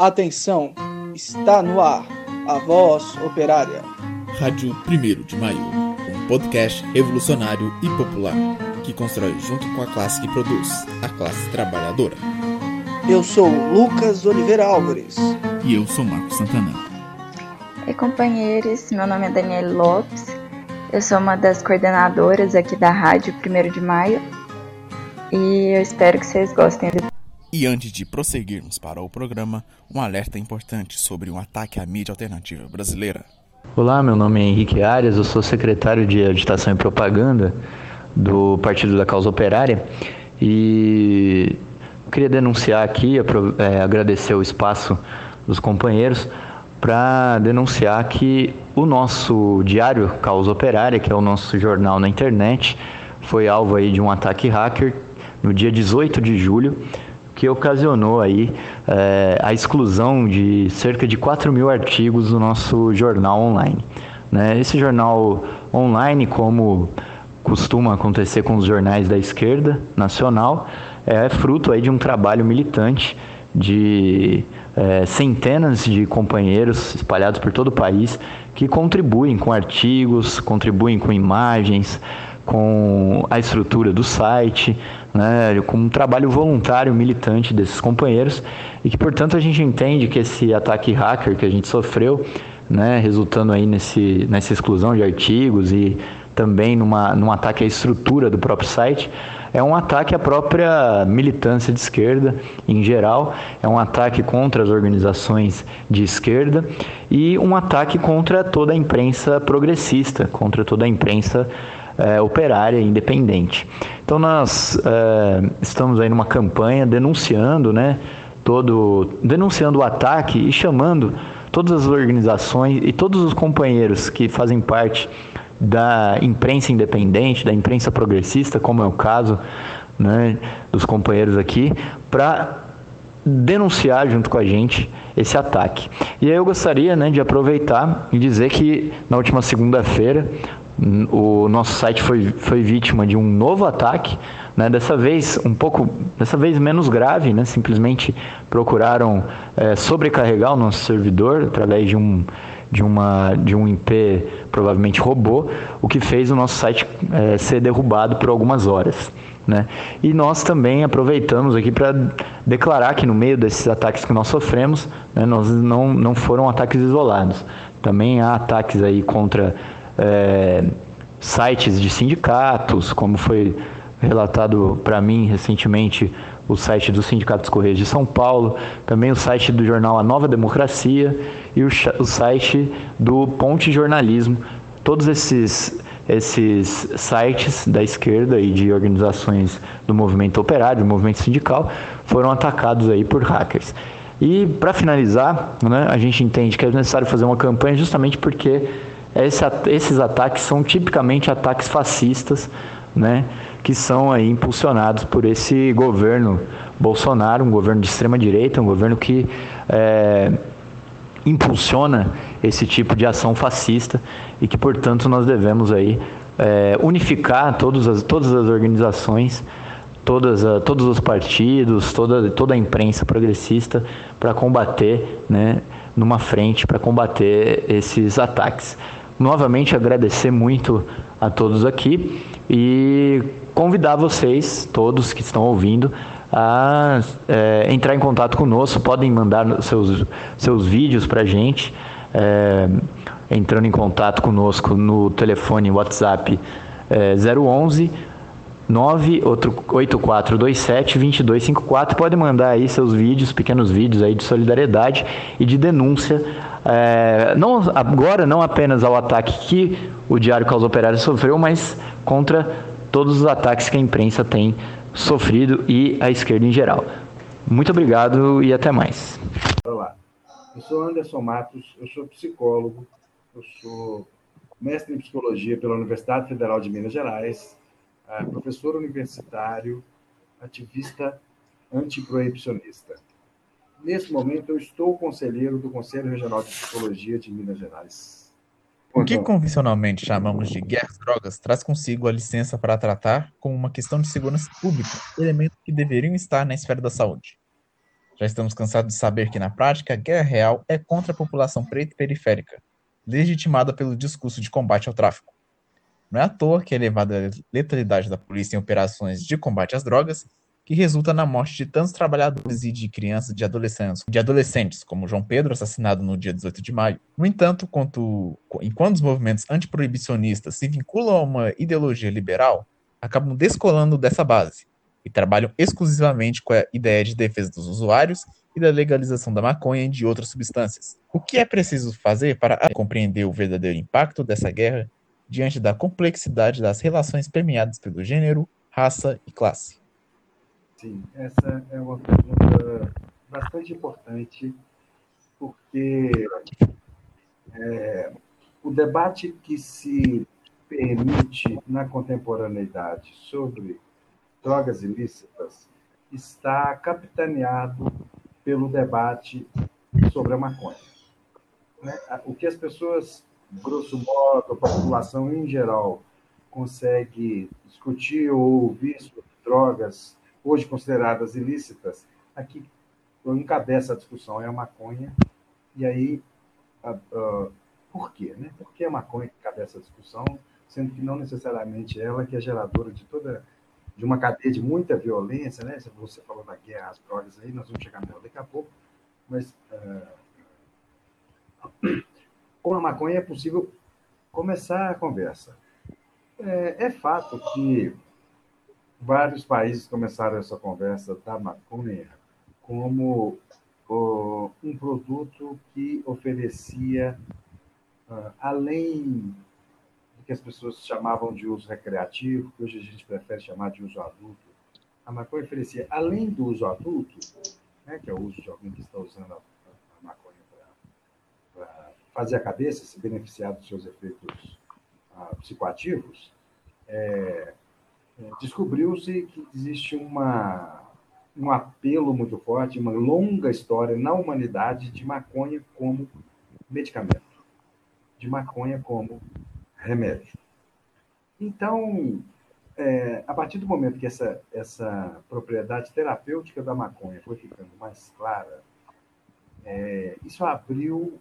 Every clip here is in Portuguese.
Atenção, está no ar a voz operária. Rádio 1 de Maio, um podcast revolucionário e popular que constrói junto com a classe que produz, a classe trabalhadora. Eu sou Lucas Oliveira Álvares. E eu sou Marcos Santana. Oi, companheiros, meu nome é Daniela Lopes, eu sou uma das coordenadoras aqui da Rádio 1 de Maio e eu espero que vocês gostem do e antes de prosseguirmos para o programa, um alerta importante sobre um ataque à mídia alternativa brasileira. Olá, meu nome é Henrique Arias, eu sou secretário de Agitação e Propaganda do Partido da Causa Operária e queria denunciar aqui, é, agradecer o espaço dos companheiros para denunciar que o nosso diário Causa Operária, que é o nosso jornal na internet, foi alvo aí de um ataque hacker no dia 18 de julho que ocasionou aí é, a exclusão de cerca de 4 mil artigos do nosso jornal online. Né? Esse jornal online, como costuma acontecer com os jornais da esquerda nacional, é fruto aí de um trabalho militante de é, centenas de companheiros espalhados por todo o país que contribuem com artigos, contribuem com imagens, com a estrutura do site, né, com um trabalho voluntário, militante desses companheiros, e que, portanto, a gente entende que esse ataque hacker que a gente sofreu, né, resultando aí nesse, nessa exclusão de artigos e também numa, num ataque à estrutura do próprio site, é um ataque à própria militância de esquerda em geral, é um ataque contra as organizações de esquerda e um ataque contra toda a imprensa progressista, contra toda a imprensa é, operária independente. Então nós é, estamos aí numa campanha denunciando, né, todo, denunciando o ataque e chamando todas as organizações e todos os companheiros que fazem parte da imprensa independente, da imprensa progressista, como é o caso né, dos companheiros aqui, para denunciar junto com a gente esse ataque. E aí eu gostaria né, de aproveitar e dizer que na última segunda-feira o nosso site foi, foi vítima de um novo ataque, né? dessa vez um pouco, dessa vez menos grave, né? simplesmente procuraram é, sobrecarregar o nosso servidor através de um, de, uma, de um IP provavelmente robô, o que fez o nosso site é, ser derrubado por algumas horas. Né? E nós também aproveitamos aqui para declarar que no meio desses ataques que nós sofremos, né, nós não, não foram ataques isolados. Também há ataques aí contra é, sites de sindicatos, como foi relatado para mim recentemente o site do Sindicato dos Correios de São Paulo, também o site do jornal A Nova Democracia e o, o site do Ponte Jornalismo. Todos esses, esses sites da esquerda e de organizações do movimento operário, do movimento sindical, foram atacados aí por hackers. E para finalizar, né, a gente entende que é necessário fazer uma campanha justamente porque esse, esses ataques são tipicamente ataques fascistas, né, que são aí impulsionados por esse governo Bolsonaro, um governo de extrema direita, um governo que é, impulsiona esse tipo de ação fascista e que, portanto, nós devemos aí é, unificar todas as, todas as organizações, todas, todos os partidos, toda, toda a imprensa progressista para combater, né, numa frente para combater esses ataques novamente agradecer muito a todos aqui e convidar vocês, todos que estão ouvindo, a é, entrar em contato conosco. Podem mandar seus, seus vídeos para a gente, é, entrando em contato conosco no telefone WhatsApp é, 011 98427 2254. Pode mandar aí seus vídeos, pequenos vídeos aí de solidariedade e de denúncia é, não, agora não apenas ao ataque que o Diário Causa Operária sofreu, mas contra todos os ataques que a imprensa tem sofrido e a esquerda em geral. Muito obrigado e até mais. Olá, eu sou Anderson Matos, eu sou psicólogo, eu sou mestre em psicologia pela Universidade Federal de Minas Gerais, é, professor universitário, ativista antiproibicionista. Nesse momento, eu estou conselheiro do Conselho Regional de Psicologia de Minas Gerais. O que convencionalmente chamamos de guerra às drogas traz consigo a licença para tratar como uma questão de segurança pública elementos que deveriam estar na esfera da saúde. Já estamos cansados de saber que, na prática, a guerra real é contra a população preta e periférica, legitimada pelo discurso de combate ao tráfico. Não é à toa que a elevada letalidade da polícia em operações de combate às drogas que resulta na morte de tantos trabalhadores e de crianças de adolescentes, de adolescentes, como João Pedro, assassinado no dia 18 de maio. No entanto, quanto, enquanto os movimentos antiproibicionistas se vinculam a uma ideologia liberal, acabam descolando dessa base e trabalham exclusivamente com a ideia de defesa dos usuários e da legalização da maconha e de outras substâncias. O que é preciso fazer para compreender o verdadeiro impacto dessa guerra diante da complexidade das relações permeadas pelo gênero, raça e classe? Sim, essa é uma pergunta bastante importante, porque é, o debate que se permite na contemporaneidade sobre drogas ilícitas está capitaneado pelo debate sobre a maconha. Né? O que as pessoas, grosso modo, a população em geral, consegue discutir ou ouvir sobre drogas hoje consideradas ilícitas, aqui encabeça a discussão é a maconha. E aí, uh, por quê? Né? Por que a maconha encabeça a discussão, sendo que não necessariamente ela que é geradora de toda de uma cadeia de muita violência, né? Você falou da guerra às drogas aí, nós vamos chegar nela daqui a pouco, mas uh, com a maconha é possível começar a conversa. É, é fato que vários países começaram essa conversa da maconha como um produto que oferecia, uh, além do que as pessoas chamavam de uso recreativo, que hoje a gente prefere chamar de uso adulto, a maconha oferecia, além do uso adulto, né, que é o uso de alguém que está usando a, a maconha para fazer a cabeça, se beneficiar dos seus efeitos uh, psicoativos, é, descobriu-se que existe uma, um apelo muito forte, uma longa história na humanidade de maconha como medicamento, de maconha como remédio. Então, é, a partir do momento que essa, essa propriedade terapêutica da maconha foi ficando mais clara, é, isso abriu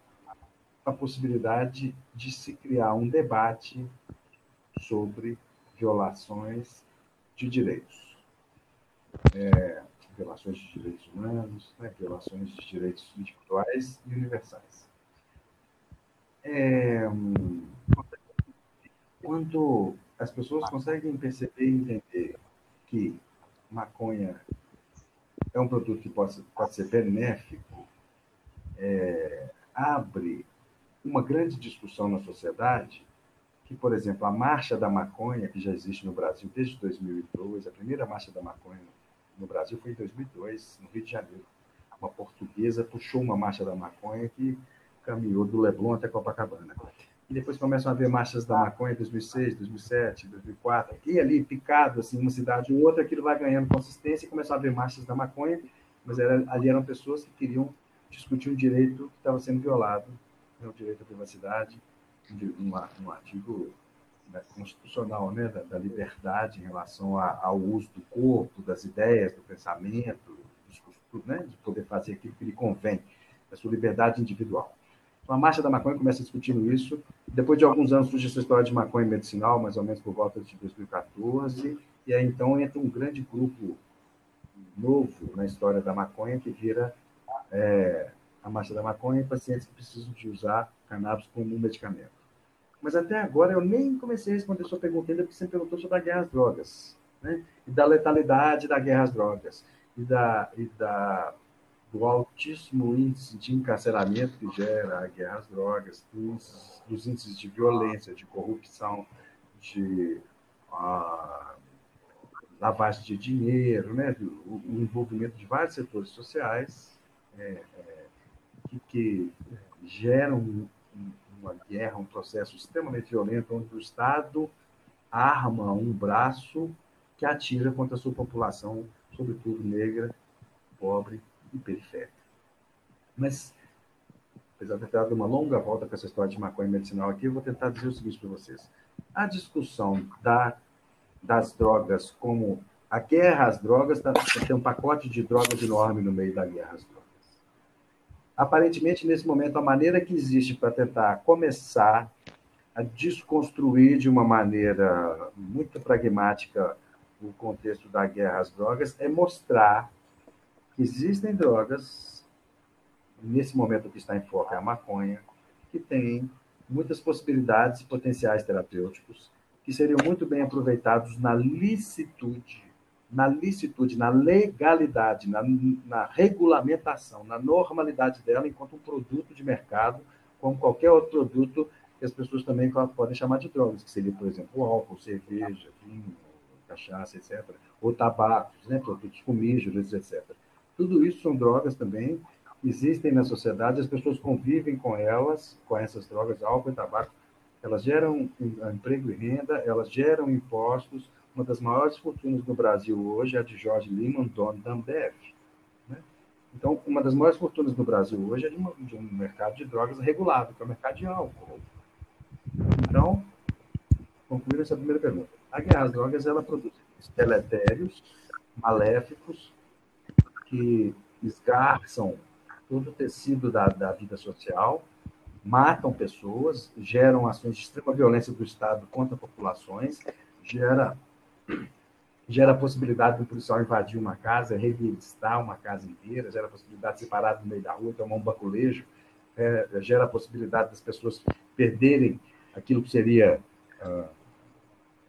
a possibilidade de se criar um debate sobre violações de direitos. É, violações de direitos humanos, né, violações de direitos individuais e universais. É, quando as pessoas conseguem perceber e entender que maconha é um produto que pode, pode ser benéfico, é, abre uma grande discussão na sociedade que, por exemplo, a Marcha da Maconha, que já existe no Brasil desde 2002, a primeira Marcha da Maconha no Brasil foi em 2002, no Rio de Janeiro. Uma portuguesa puxou uma Marcha da Maconha que caminhou do Leblon até Copacabana. E depois começam a haver marchas da maconha em 2006, 2007, 2004. E ali, picado, assim, uma cidade ou outra, aquilo vai ganhando consistência e começam a haver marchas da maconha, mas era, ali eram pessoas que queriam discutir um direito que estava sendo violado, né, o direito à privacidade, um, artigo né, constitucional né, da, da, liberdade em relação a, ao uso do corpo, das ideias, do pensamento, né, de poder fazer aquilo que lhe convém, a sua liberdade individual. Então, a Marcha da Maconha começa discutindo isso. Depois de alguns anos surge essa história de maconha medicinal, mais ou menos por volta de 2014, e aí então entra um grande grupo novo na história da maconha que vira é, a Marcha da Maconha em pacientes que precisam de usar cannabis como um medicamento. Mas até agora eu nem comecei a responder sua pergunta ainda, porque você perguntou sobre a guerra às drogas, né? E da letalidade da guerra às drogas, e, da, e da, do altíssimo índice de encarceramento que gera a guerra às drogas, dos, dos índices de violência, de corrupção, de uh, lavagem de dinheiro, né? o, o, envolvimento de vários setores sociais é, é, que, que geram uma guerra, um processo extremamente violento, onde o Estado arma um braço que atira contra a sua população, sobretudo negra, pobre e periférica. Mas, apesar de ter dado uma longa volta com essa história de maconha medicinal aqui, eu vou tentar dizer o seguinte para vocês. A discussão da, das drogas como A guerra às drogas tá, tem um pacote de drogas enorme no meio da guerra às drogas. Aparentemente, nesse momento, a maneira que existe para tentar começar a desconstruir de uma maneira muito pragmática o contexto da guerra às drogas é mostrar que existem drogas, nesse momento que está em foco é a maconha, que tem muitas possibilidades e potenciais terapêuticos que seriam muito bem aproveitados na licitude, na licitude, na legalidade, na, na regulamentação, na normalidade dela enquanto um produto de mercado, como qualquer outro produto que as pessoas também podem chamar de drogas, que seria, por exemplo, álcool, cerveja, vinho, cachaça, etc. Ou tabacos, né, produtos comígeros, etc. Tudo isso são drogas também, existem na sociedade, as pessoas convivem com elas, com essas drogas, álcool e tabaco. Elas geram emprego e renda, elas geram impostos. Uma das maiores fortunas no Brasil hoje é a de Jorge Lima, dono da Ambev. Né? Então, uma das maiores fortunas no Brasil hoje é de, uma, de um mercado de drogas regulado, que é o mercado de álcool. Então, concluindo essa primeira pergunta. A guerra às drogas, ela produz deletérios, maléficos, que esgarçam todo o tecido da, da vida social, matam pessoas, geram ações de extrema violência do Estado contra populações, gera, gera a possibilidade de um policial invadir uma casa, revistar uma casa inteira, gera a possibilidade de separar no meio da rua, tomar um baculejo, é, gera a possibilidade das pessoas perderem aquilo que seria uh,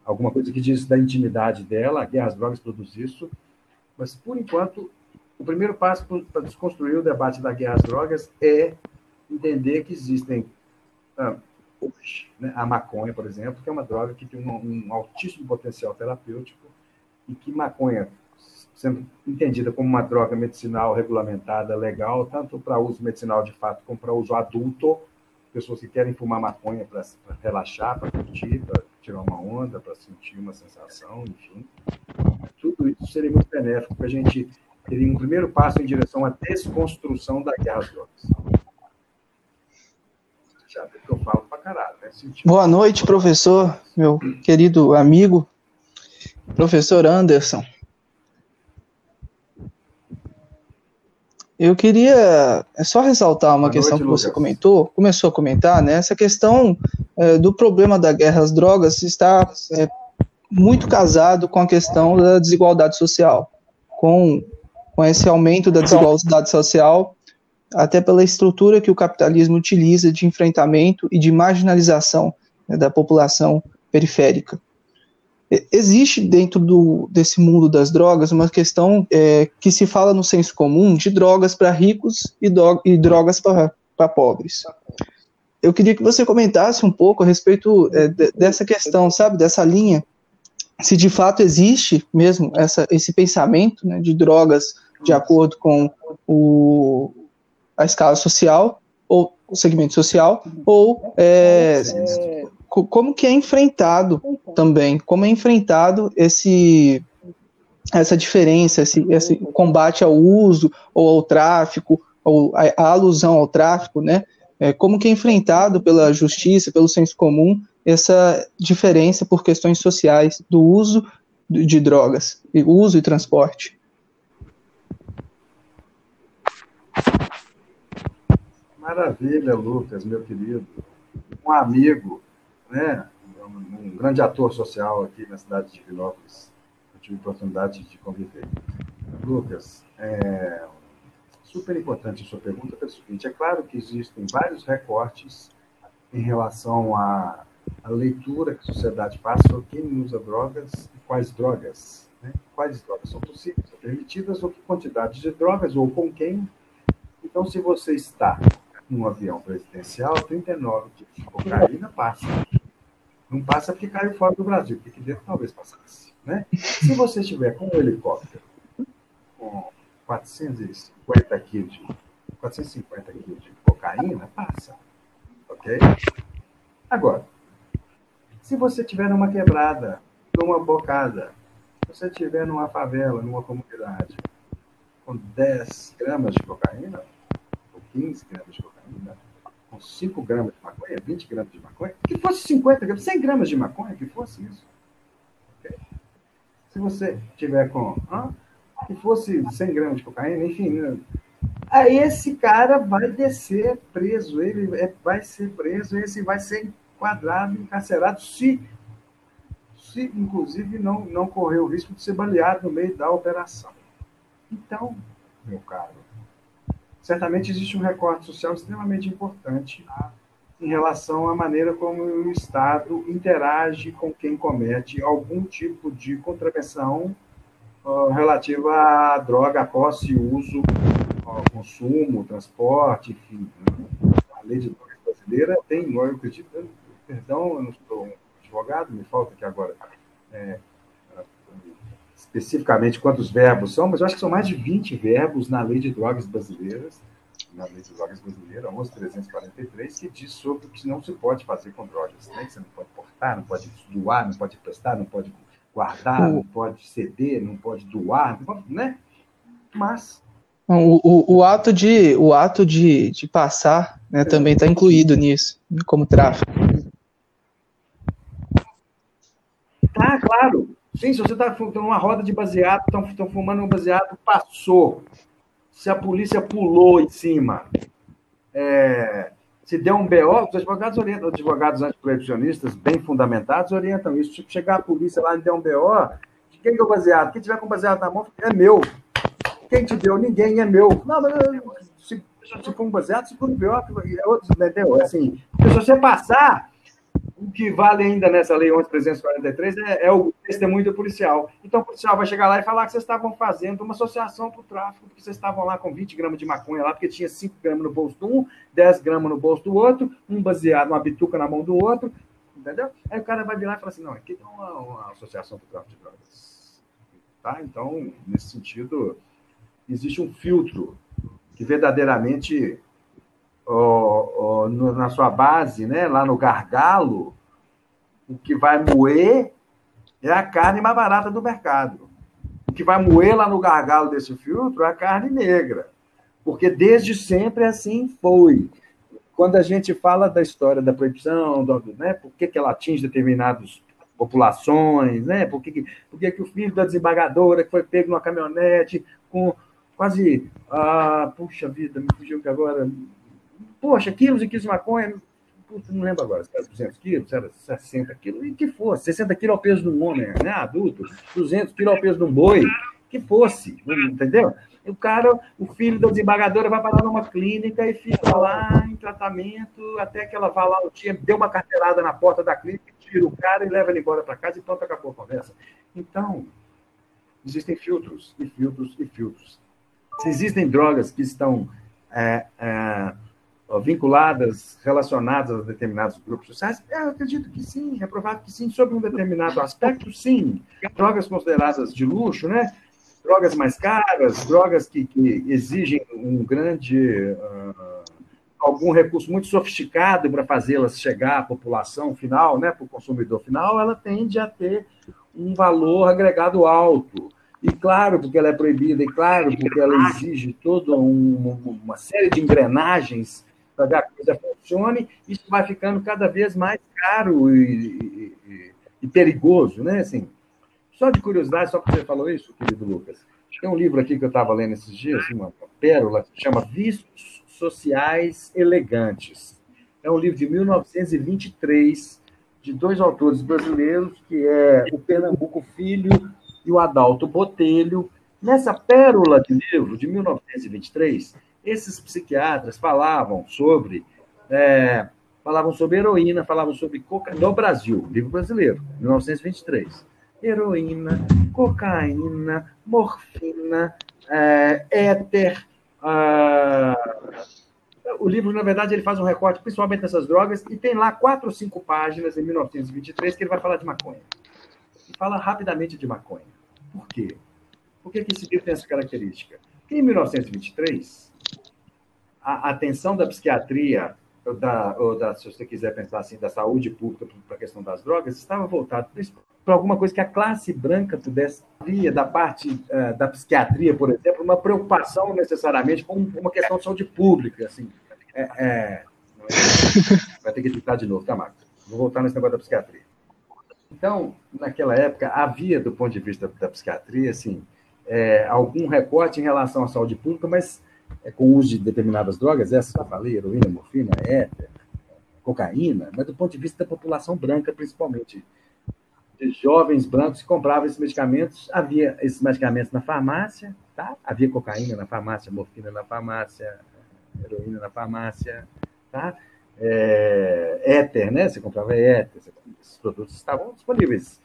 alguma coisa que diz da intimidade dela, a guerra às drogas produz isso, mas, por enquanto, o primeiro passo para desconstruir o debate da guerra às drogas é entender que existem uh, hoje, né, a maconha, por exemplo, que é uma droga que tem um, um altíssimo potencial terapêutico e que maconha, sendo entendida como uma droga medicinal regulamentada, legal, tanto para uso medicinal de fato como para uso adulto, pessoas que querem fumar maconha para relaxar, para curtir, para tirar uma onda, para sentir uma sensação, enfim. Tudo isso seria muito benéfico para a gente ter um primeiro passo em direção à desconstrução da guerra às drogas. Já que eu falo para caralho, né? Boa noite, professor, meu querido amigo, professor Anderson. Eu queria é só ressaltar uma Boa questão noite, que você Lucas. comentou, começou a comentar, né? Essa questão é, do problema da guerra às drogas está é, muito casado com a questão da desigualdade social, com, com esse aumento da desigualdade social, até pela estrutura que o capitalismo utiliza de enfrentamento e de marginalização né, da população periférica existe dentro do, desse mundo das drogas uma questão é, que se fala no senso comum de drogas para ricos e, do, e drogas para pobres. Eu queria que você comentasse um pouco a respeito é, de, dessa questão, sabe, dessa linha, se de fato existe mesmo essa, esse pensamento né, de drogas de acordo com o, a escala social ou o segmento social, ou é, como que é enfrentado também, como é enfrentado esse essa diferença, esse, esse combate ao uso ou ao tráfico, ou a, a alusão ao tráfico, né? É, como que é enfrentado pela justiça, pelo senso comum, essa diferença por questões sociais do uso de drogas, uso e transporte. Maravilha, Lucas, meu querido. Um amigo né, um grande ator social aqui na cidade de Vinópolis. Eu tive a oportunidade de conviver. Lucas, é super importante a sua pergunta é o seguinte: é claro que existem vários recortes em relação à, à leitura que a sociedade faz sobre quem usa drogas e quais drogas. Né? Quais drogas são possíveis, são permitidas, ou que quantidade de drogas, ou com quem. Então, se você está num avião presidencial, 39 tipos de cocaína passa. Não passa porque caiu fora do Brasil, porque aqui dentro talvez passasse. Né? Se você estiver com um helicóptero com 450 quilos de, 450 quilos de cocaína, passa. Ok? Agora, se você estiver numa quebrada, numa bocada, se você estiver numa favela, numa comunidade, com 10 gramas de cocaína, ou 15 gramas de cocaína, com 5 gramas de maconha, 20 gramas de maconha, que fosse 50 gramas, 100 gramas de maconha, que fosse isso. Okay? Se você tiver com. Ah, se fosse 100 gramas de cocaína, enfim. Né? Aí esse cara vai descer preso, ele é, vai ser preso, esse vai ser enquadrado, encarcerado, se, se inclusive não, não correr o risco de ser baleado no meio da operação. Então, meu caro, certamente existe um recorte social extremamente importante em relação à maneira como o Estado interage com quem comete algum tipo de contravenção uh, relativa à droga, posse, uso, uh, consumo, transporte, enfim. Né? A lei de drogas brasileira tem, eu acredito, perdão, eu não sou advogado, me falta aqui agora é, especificamente quantos verbos são, mas eu acho que são mais de 20 verbos na lei de drogas brasileiras na Lei de Drogas Brasileira, 11.343, que diz sobre o que não se pode fazer com drogas. Né? Que você não pode portar, não pode doar, não pode prestar, não pode guardar, o... não pode ceder, não pode doar, não pode, né? Mas... O, o, o, ato de, o ato de, de passar né, também está incluído nisso, como tráfico. Tá, claro. Sim, se você está numa roda de baseado, estão fumando um baseado, passou se a polícia pulou em cima, é, se deu um BO, os advogados orientam, advogados antiproibicionistas bem fundamentados orientam isso. Tipo, chegar a polícia lá e der um BO, quem que é o baseado? Quem tiver com baseado na mão, é meu. Quem te deu? Ninguém, é meu. Não, se, se for um baseado, se for um BO, é outro, entendeu? Assim, se você passar, o que vale ainda nessa lei 11.343 é, é o testemunho do policial. Então, o policial vai chegar lá e falar que vocês estavam fazendo uma associação para o tráfico, porque vocês estavam lá com 20 gramas de maconha lá, porque tinha 5 gramas no bolso de um, 10 gramas no bolso do outro, um baseado, uma bituca na mão do outro, entendeu? Aí o cara vai virar e falar assim, não, aqui tem uma, uma associação para o tráfico de drogas. Tá? Então, nesse sentido, existe um filtro que verdadeiramente no, na sua base, né, lá no gargalo, o que vai moer é a carne mais barata do mercado. O que vai moer lá no gargalo desse filtro é a carne negra. Porque desde sempre assim foi. Quando a gente fala da história da proibição, do, né, por que, que ela atinge determinadas populações, né? Por que, por que, que o filho da desembargadora que foi pego numa caminhonete com quase. Ah, puxa vida, me fugiu que agora poxa, quilos e quilos de maconha, não lembro agora, se era 200 quilos, se era 60 quilos, e que fosse, 60 quilos ao peso de um homem, né, adulto, 200 quilos ao peso de um boi, que fosse, entendeu? o cara, o filho da desembargadora vai parar numa clínica e fica lá em tratamento até que ela vá lá o dia, deu uma carteirada na porta da clínica, tira o cara e leva ele embora para casa e pronto, acabou a conversa. Então, existem filtros e filtros e filtros. Se existem drogas que estão é, é, vinculadas, relacionadas a determinados grupos sociais? Eu acredito que sim, é provável que sim, sobre um determinado aspecto, sim. Drogas consideradas de luxo, né? Drogas mais caras, drogas que, que exigem um grande. Uh, algum recurso muito sofisticado para fazê-las chegar à população final, né, para o consumidor final, ela tende a ter um valor agregado alto. E claro, porque ela é proibida, e claro, porque ela exige toda um, uma série de engrenagens para que a coisa funcione, isso vai ficando cada vez mais caro e, e, e perigoso, né? Assim, só de curiosidade, só porque você falou isso, querido Lucas, tem um livro aqui que eu estava lendo esses dias, uma pérola, que chama Vistos Sociais Elegantes. É um livro de 1923, de dois autores brasileiros, que é o Pernambuco Filho e o Adalto Botelho. Nessa pérola de livro, de 1923, esses psiquiatras falavam sobre é, falavam sobre heroína, falavam sobre cocaína no Brasil, livro brasileiro, 1923. Heroína, cocaína, morfina, é, éter. O livro, na verdade, ele faz um recorte principalmente dessas drogas e tem lá quatro ou cinco páginas em 1923 que ele vai falar de maconha. E fala rapidamente de maconha. Por quê? Por que, que esse livro tem essa característica? Porque em 1923, a atenção da psiquiatria, ou da, ou da, se você quiser pensar assim, da saúde pública para a questão das drogas, estava voltado para alguma coisa que a classe branca pudesse via da parte uh, da psiquiatria, por exemplo, uma preocupação necessariamente com uma questão de saúde pública, assim. É, é... Vai ter que editar de novo, tá, Marcos? Vou voltar nesse negócio da psiquiatria. Então, naquela época, havia, do ponto de vista da psiquiatria, assim, é, algum recorte em relação à saúde pública, mas é, com o uso de determinadas drogas, essa que eu falei, heroína, morfina, éter, cocaína, mas do ponto de vista da população branca, principalmente, de jovens brancos que compravam esses medicamentos, havia esses medicamentos na farmácia, tá? havia cocaína na farmácia, morfina na farmácia, heroína na farmácia, tá? É, éter, né? Você comprava éter, esses produtos estavam disponíveis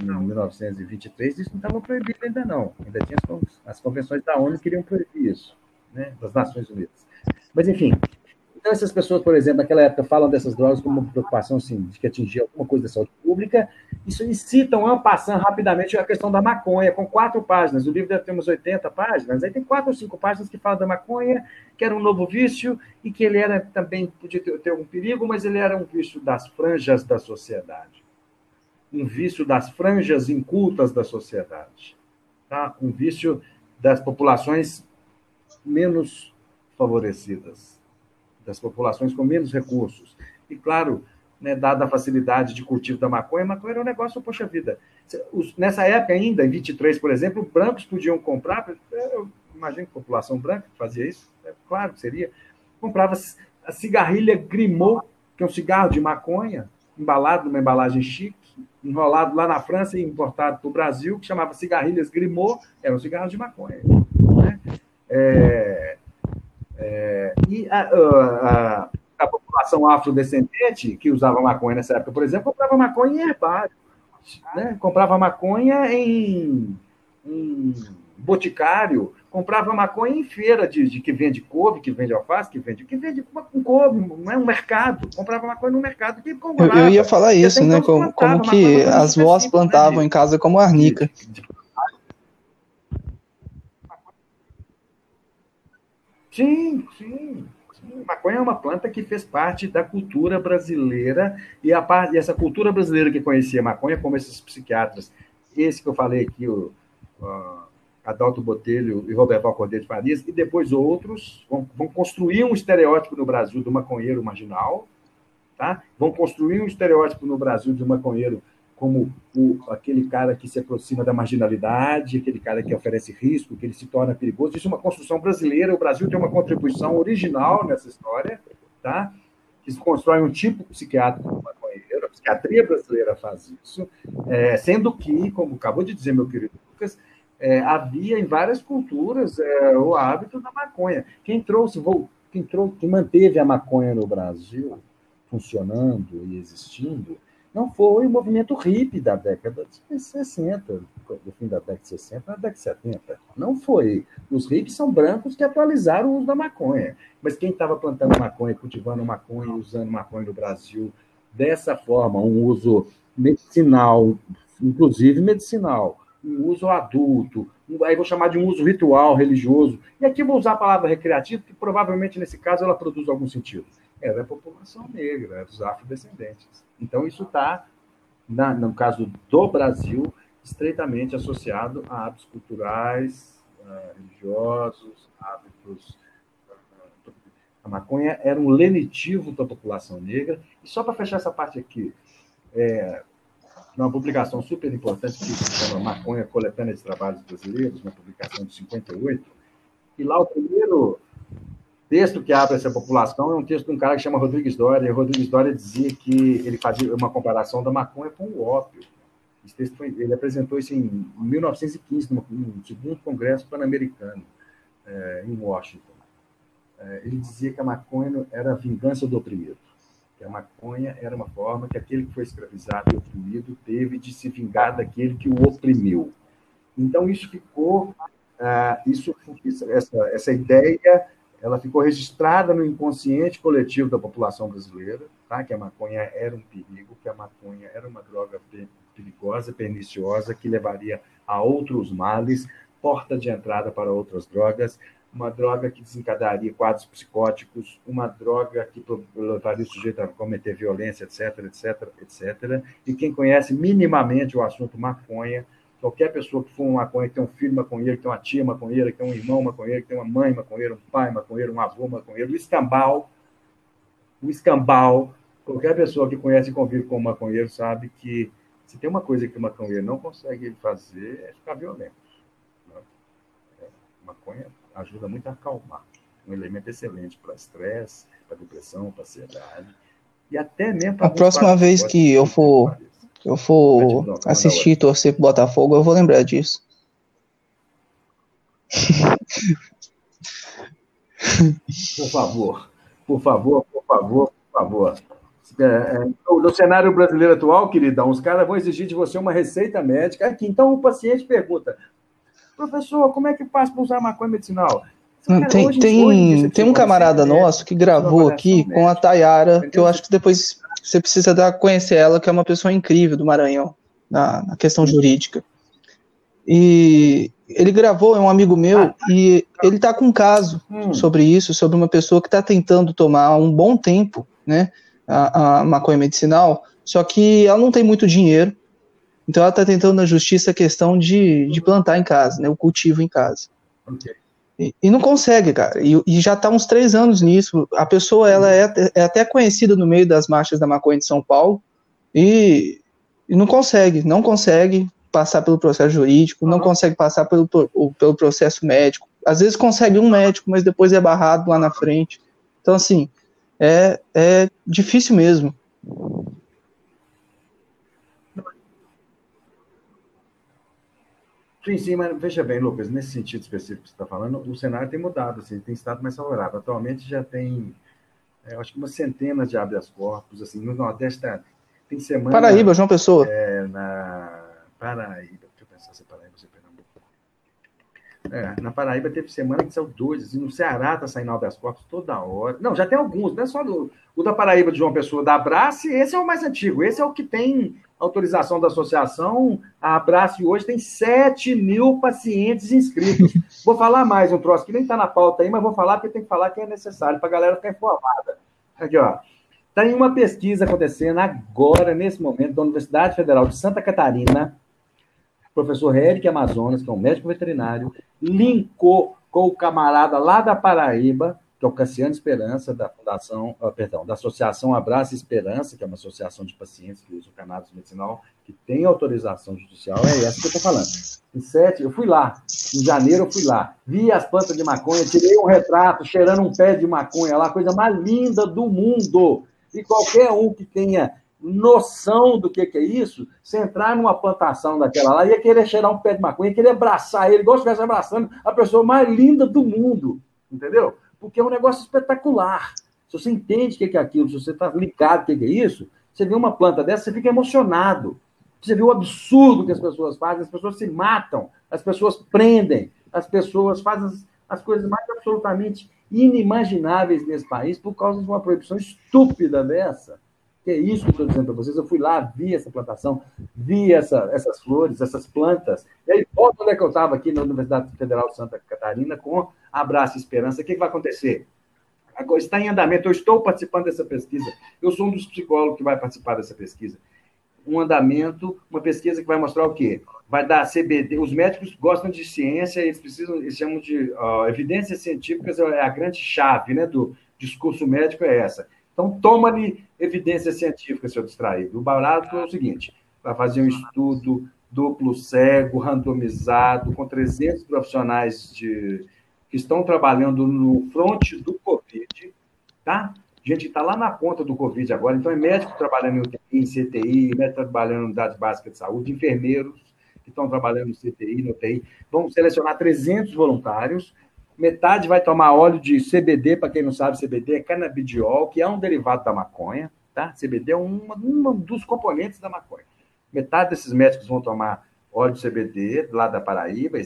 em 1923, isso não estava proibido ainda não, ainda tinha as, as convenções da ONU que queriam proibir isso, né? das Nações Unidas. Mas, enfim, então, essas pessoas, por exemplo, naquela época, falam dessas drogas como uma preocupação assim, de que atingir alguma coisa da saúde pública. Isso e citam, passando rapidamente, a questão da maconha, com quatro páginas. O livro deve ter umas 80 páginas, aí tem quatro ou cinco páginas que falam da maconha, que era um novo vício e que ele era também, podia ter, ter algum perigo, mas ele era um vício das franjas da sociedade. Um vício das franjas incultas da sociedade. Tá? Um vício das populações menos favorecidas das populações com menos recursos. E, claro, né, dada a facilidade de cultivo da maconha, maconha era um negócio, poxa vida. Nessa época ainda, em 23, por exemplo, brancos podiam comprar, eu imagino que a população branca fazia isso, é claro que seria, comprava a cigarrilha Grimaud, que é um cigarro de maconha, embalado numa embalagem chique, enrolado lá na França e importado para o Brasil, que chamava cigarrilhas Grimaud, era um cigarro de maconha. É, é, e a, a, a, população afrodescendente, que usava maconha nessa época, por exemplo, comprava maconha em herbário. Né? Comprava maconha em, em boticário, comprava maconha em feira de, de, que vende couve, que vende alface, que vende que vende um couve, não é um mercado. Comprava maconha no mercado que comprava. Eu, eu ia falar isso, né? Como, como que as vós plantavam né? em casa como arnica. De, de, Sim, sim. sim. Maconha é uma planta que fez parte da cultura brasileira e, a, e essa cultura brasileira que conhecia maconha, como esses psiquiatras, esse que eu falei aqui, o, o Adalto Botelho e Roberto Cordeiro de Farias, e depois outros, vão, vão construir um estereótipo no Brasil do maconheiro marginal, tá? vão construir um estereótipo no Brasil de maconheiro como o, aquele cara que se aproxima da marginalidade, aquele cara que oferece risco, que ele se torna perigoso. Isso é uma construção brasileira. O Brasil tem uma contribuição original nessa história, tá? que se constrói um tipo psiquiátrico maconheiro. A psiquiatria brasileira faz isso, é, sendo que, como acabou de dizer meu querido Lucas, é, havia em várias culturas é, o hábito da maconha. Quem trouxe, quem, trouxe, quem manteve a maconha no Brasil funcionando e existindo não foi o movimento hippie da década de 60, do fim da década de 60 na década de 70. Não foi. Os hippies são brancos que atualizaram o uso da maconha. Mas quem estava plantando maconha, cultivando maconha, usando maconha no Brasil dessa forma, um uso medicinal, inclusive medicinal, um uso adulto, aí vou chamar de um uso ritual, religioso. E aqui vou usar a palavra recreativo, que provavelmente nesse caso ela produz algum sentido era a população negra, era os afrodescendentes. Então, isso está, no caso do Brasil, estreitamente associado a hábitos culturais, uh, religiosos, hábitos. Uh, a maconha era um lenitivo da população negra. E só para fechar essa parte aqui, é, numa publicação super importante que se chama Maconha Coletânea de Trabalhos Brasileiros, uma publicação de 58, e lá o primeiro texto que abre essa população é um texto de um cara que chama Rodrigues Doria. Rodrigues Doria dizia que ele fazia uma comparação da maconha com o ópio. Esse texto foi, ele apresentou isso em 1915, no, segundo Congresso Pan-Americano, é, em Washington. É, ele dizia que a maconha era a vingança do oprimido. Que a maconha era uma forma que aquele que foi escravizado e oprimido teve de se vingar daquele que o oprimiu. Então, isso ficou, uh, isso, essa, essa ideia ela ficou registrada no inconsciente coletivo da população brasileira, tá? que a maconha era um perigo, que a maconha era uma droga perigosa, perniciosa, que levaria a outros males, porta de entrada para outras drogas, uma droga que desencadearia quadros psicóticos, uma droga que levaria o sujeito a cometer violência, etc, etc, etc. E quem conhece minimamente o assunto maconha Qualquer pessoa que for um maconheiro, que tem um filho maconheiro, que tem uma tia maconheira, que tem um irmão maconheiro, que tem uma mãe maconheira, um pai maconheiro, um avô maconheiro, o escambau, o escambau, qualquer pessoa que conhece e convive com um maconheiro sabe que Se tem uma coisa que o maconheiro não consegue fazer, é ficar violento. Né? É, maconha ajuda muito a acalmar. Um elemento excelente para estresse, para depressão, para ansiedade. E até mesmo A próxima vez que eu for, eu for assistir e torcer pro Botafogo, eu vou lembrar disso. Por favor, por favor, por favor, por favor. É, é, no cenário brasileiro atual, queridão, os caras vão exigir de você uma receita médica. Aqui, então o paciente pergunta: professor, como é que faz para usar maconha medicinal? Cara, tem, hoje, tem, hoje, tem um camarada nosso que gravou aqui médica, com a Tayara, entendeu? que eu acho que depois você precisa dar, conhecer ela, que é uma pessoa incrível do Maranhão, na, na questão jurídica. E ele gravou, é um amigo meu, e ele está com um caso hum. sobre isso, sobre uma pessoa que está tentando tomar há um bom tempo, né, a, a, maconha medicinal, só que ela não tem muito dinheiro, então ela está tentando na justiça a questão de, de plantar em casa, né, o cultivo em casa. Okay. E, e, não consegue, cara, e, e já está uns três anos nisso, a pessoa ela é, é até conhecida no meio das marchas da maconha de São Paulo, e, e não consegue, não consegue, passar pelo processo jurídico, não consegue passar pelo, pelo processo médico. Às vezes consegue um médico, mas depois é barrado lá na frente. Então, assim, é, é difícil mesmo. Sim, sim, mas veja bem, Lucas, nesse sentido específico que você está falando, o cenário tem mudado, assim, tem estado mais favorável. Atualmente já tem, é, acho que uma centena de habeas corpus, assim, no Nordeste tá, tem semana... Paraíba, João Pessoa. É, na Paraíba, deixa eu pensar se é Paraíba ou se é Pernambuco. É, na Paraíba teve semana que saiu dois, assim, no Ceará tá saindo das corpos toda hora. Não, já tem alguns, não é só do, o da Paraíba de João Pessoa da Abrace, esse é o mais antigo, esse é o que tem autorização da associação. A Abrace hoje tem 7 mil pacientes inscritos. Vou falar mais um troço que nem está na pauta aí, mas vou falar porque tem que falar que é necessário para a galera ficar informada. Aqui, ó. Tem uma pesquisa acontecendo agora, nesse momento, da Universidade Federal de Santa Catarina, professor Eric Amazonas, que é um médico veterinário, linkou com o camarada lá da Paraíba, que é o Cassiano Esperança, da Fundação, uh, perdão, da Associação Abraça Esperança, que é uma associação de pacientes que usam cannabis medicinal, que tem autorização judicial, é essa que eu estou falando. Em sete, eu fui lá, em janeiro eu fui lá, vi as plantas de maconha, tirei um retrato cheirando um pé de maconha lá, coisa mais linda do mundo. E qualquer um que tenha noção do que, que é isso, se entrar numa plantação daquela lá, ia querer cheirar um pé de maconha, ia querer abraçar ele, igual se estivesse abraçando a pessoa mais linda do mundo, entendeu? Porque é um negócio espetacular. Se você entende o que é aquilo, se você está ligado o que é isso, você vê uma planta dessa, você fica emocionado. Você vê o absurdo que as pessoas fazem, as pessoas se matam, as pessoas prendem, as pessoas fazem as, as coisas mais absolutamente inimagináveis nesse país por causa de uma proibição estúpida dessa. Que é isso que eu estou dizendo para vocês. Eu fui lá, vi essa plantação, vi essa, essas flores, essas plantas. E aí, volta onde é que eu estava aqui na Universidade Federal de Santa Catarina com Abraço Esperança. O que, que vai acontecer? A coisa está em andamento. Eu estou participando dessa pesquisa. Eu sou um dos psicólogos que vai participar dessa pesquisa. Um andamento, uma pesquisa que vai mostrar o quê? Vai dar CBD. Os médicos gostam de ciência, eles precisam, eles chamam de uh, evidências científicas, é a grande chave né, do discurso médico é essa então, toma-lhe evidência científica, seu distraído. O barato é o seguinte: vai fazer um estudo duplo cego, randomizado, com 300 profissionais de, que estão trabalhando no fronte do Covid, tá? Gente está lá na ponta do Covid agora, então é médico trabalhando em UTI, em CTI, médico trabalhando em unidade básica de saúde, enfermeiros que estão trabalhando no CTI, no UTI. Vamos selecionar 300 voluntários metade vai tomar óleo de CBD, para quem não sabe, CBD é canabidiol, que é um derivado da maconha, tá? CBD é um dos componentes da maconha. Metade desses médicos vão tomar óleo de CBD, lá da Paraíba,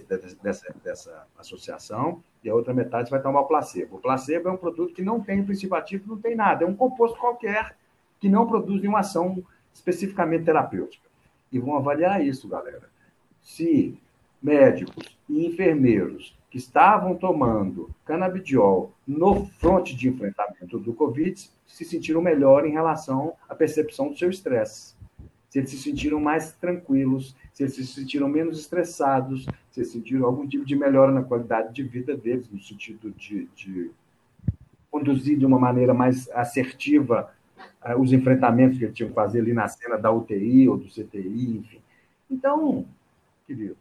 dessa, dessa associação, e a outra metade vai tomar o placebo. O placebo é um produto que não tem princípio ativo, não tem nada, é um composto qualquer que não produz nenhuma ação especificamente terapêutica. E vão avaliar isso, galera. Se médicos e enfermeiros que estavam tomando canabidiol no fronte de enfrentamento do Covid se sentiram melhor em relação à percepção do seu estresse. Se eles se sentiram mais tranquilos, se eles se sentiram menos estressados, se eles sentiram algum tipo de melhora na qualidade de vida deles, no sentido de, de conduzir de uma maneira mais assertiva os enfrentamentos que ele tinha que fazer ali na cena da UTI ou do CTI, enfim. Então, queridos,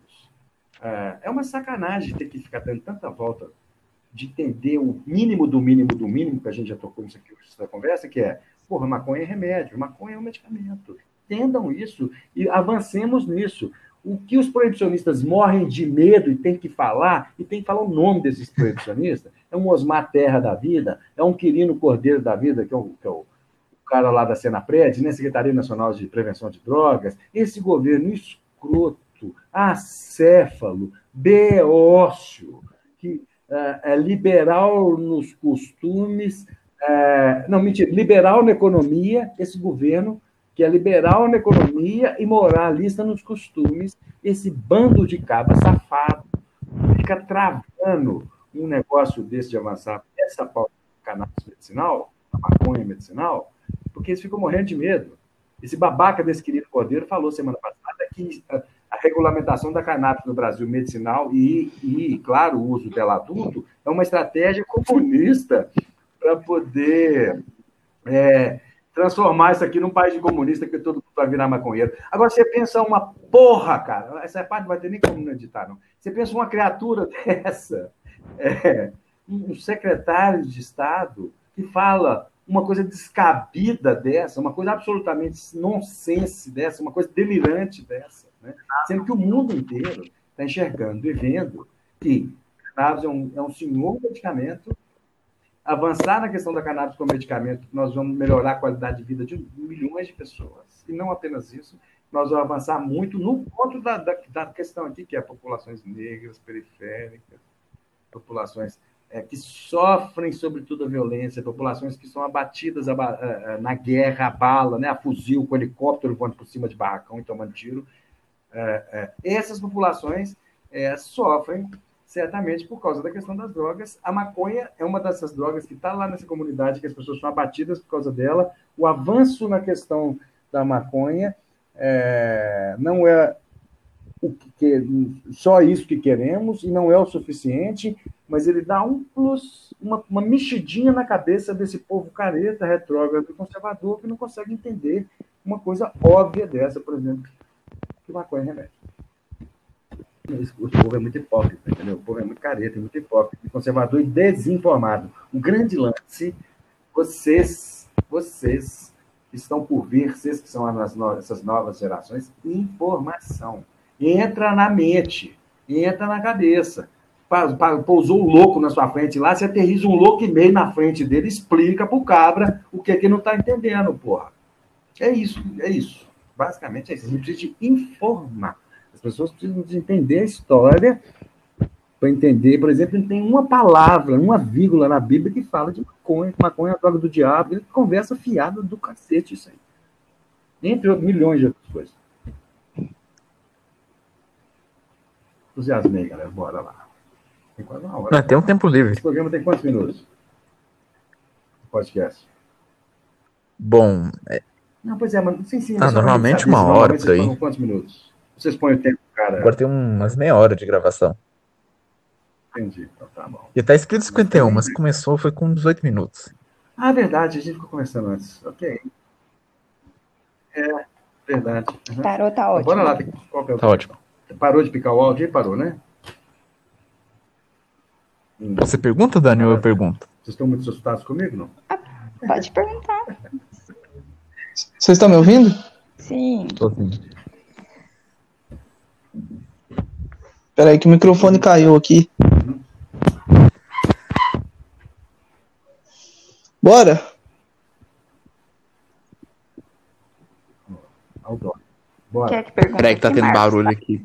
é, é uma sacanagem ter que ficar dando tanta volta de entender o mínimo do mínimo do mínimo, que a gente já tocou nisso aqui na conversa, que é, porra, maconha é remédio, maconha é um medicamento. Entendam isso e avancemos nisso. O que os proibicionistas morrem de medo e tem que falar, e tem que falar o nome desses proibicionistas, é um Osmar Terra da vida, é um Quirino Cordeiro da vida, que é o, que é o cara lá da Senapred, né? Secretaria Nacional de Prevenção de Drogas, esse governo escroto, acéfalo, beócio, que é, é liberal nos costumes, é, não, mentira, liberal na economia, esse governo que é liberal na economia e moralista nos costumes, esse bando de cabra safado fica travando um negócio desse de avançar essa pauta do cannabis medicinal, a maconha medicinal, porque eles ficam morrendo de medo. Esse babaca desse querido Cordeiro falou semana passada que a regulamentação da cannabis no Brasil medicinal e, e, claro, o uso dela adulto é uma estratégia comunista para poder é, transformar isso aqui num país de comunista que todo mundo vai virar maconheiro. Agora, você pensa uma porra, cara, essa parte não vai ter nem como editar, não. Você pensa uma criatura dessa, é, um secretário de Estado que fala uma coisa descabida dessa, uma coisa absolutamente nonsense dessa, uma coisa delirante dessa, né? sendo que o mundo inteiro está enxergando e vendo que cannabis é um, é um senhor medicamento avançar na questão da cannabis como medicamento, nós vamos melhorar a qualidade de vida de milhões de pessoas. E não apenas isso, nós vamos avançar muito no ponto da, da, da questão aqui, que é populações negras, periféricas, populações é, que sofrem, sobretudo, a violência, populações que são abatidas a, a, a, na guerra, a bala, né, a fuzil, com helicóptero voando por cima de barracão e tomando tiro. É, é, essas populações é, sofrem certamente por causa da questão das drogas. A maconha é uma dessas drogas que está lá nessa comunidade, que as pessoas são abatidas por causa dela. O avanço na questão da maconha é, não é o que, só isso que queremos e não é o suficiente, mas ele dá um plus, uma, uma mexidinha na cabeça desse povo careta, retrógrado, conservador, que não consegue entender uma coisa óbvia dessa, por exemplo, que maconha é remédio o povo é muito hipócrita, entendeu? O povo é muito careta, é muito hipócrita, conservador e desinformado. O grande lance, vocês, vocês que estão por vir, vocês que são as novas, essas novas gerações, informação. Entra na mente, entra na cabeça. Pousou um louco na sua frente lá, você aterriza um louco e meio na frente dele, explica pro cabra o que é que não está entendendo, porra. É isso, é isso. Basicamente é isso. A gente precisa de informar. As pessoas precisam de entender a história para entender, por exemplo, não tem uma palavra, uma vírgula na Bíblia que fala de maconha, que maconha é a droga do diabo, ele conversa fiada do cacete isso aí. Entre outros, milhões de outras coisas. Entusiasmei, galera, bora lá. Tem quase uma hora. Não, tem um tempo livre. Esse programa tem quantos minutos? Podcast. Bom. É... Não, pois é, mas sim, sim. Ah, normalmente uma hora por aí. Quantos minutos? Vocês põem o tempo, cara. Agora tem umas meia hora de gravação. Entendi, então tá bom. E tá escrito 51, mas começou foi com 18 minutos. Ah, verdade, a gente ficou conversando antes. Ok. É, verdade. Uhum. Parou, tá ótimo. Bora lá. Qual é o... Tá ótimo. Parou de picar o áudio e parou, né? Você pergunta, Dani, ou eu pergunto? Vocês estão muito assustados comigo, não? Ah, pode perguntar. Vocês estão me ouvindo? Sim. Estou sim. Peraí que o microfone caiu aqui. Bora? Bora. Quer que pergunte? Peraí que tá tendo barulho aqui.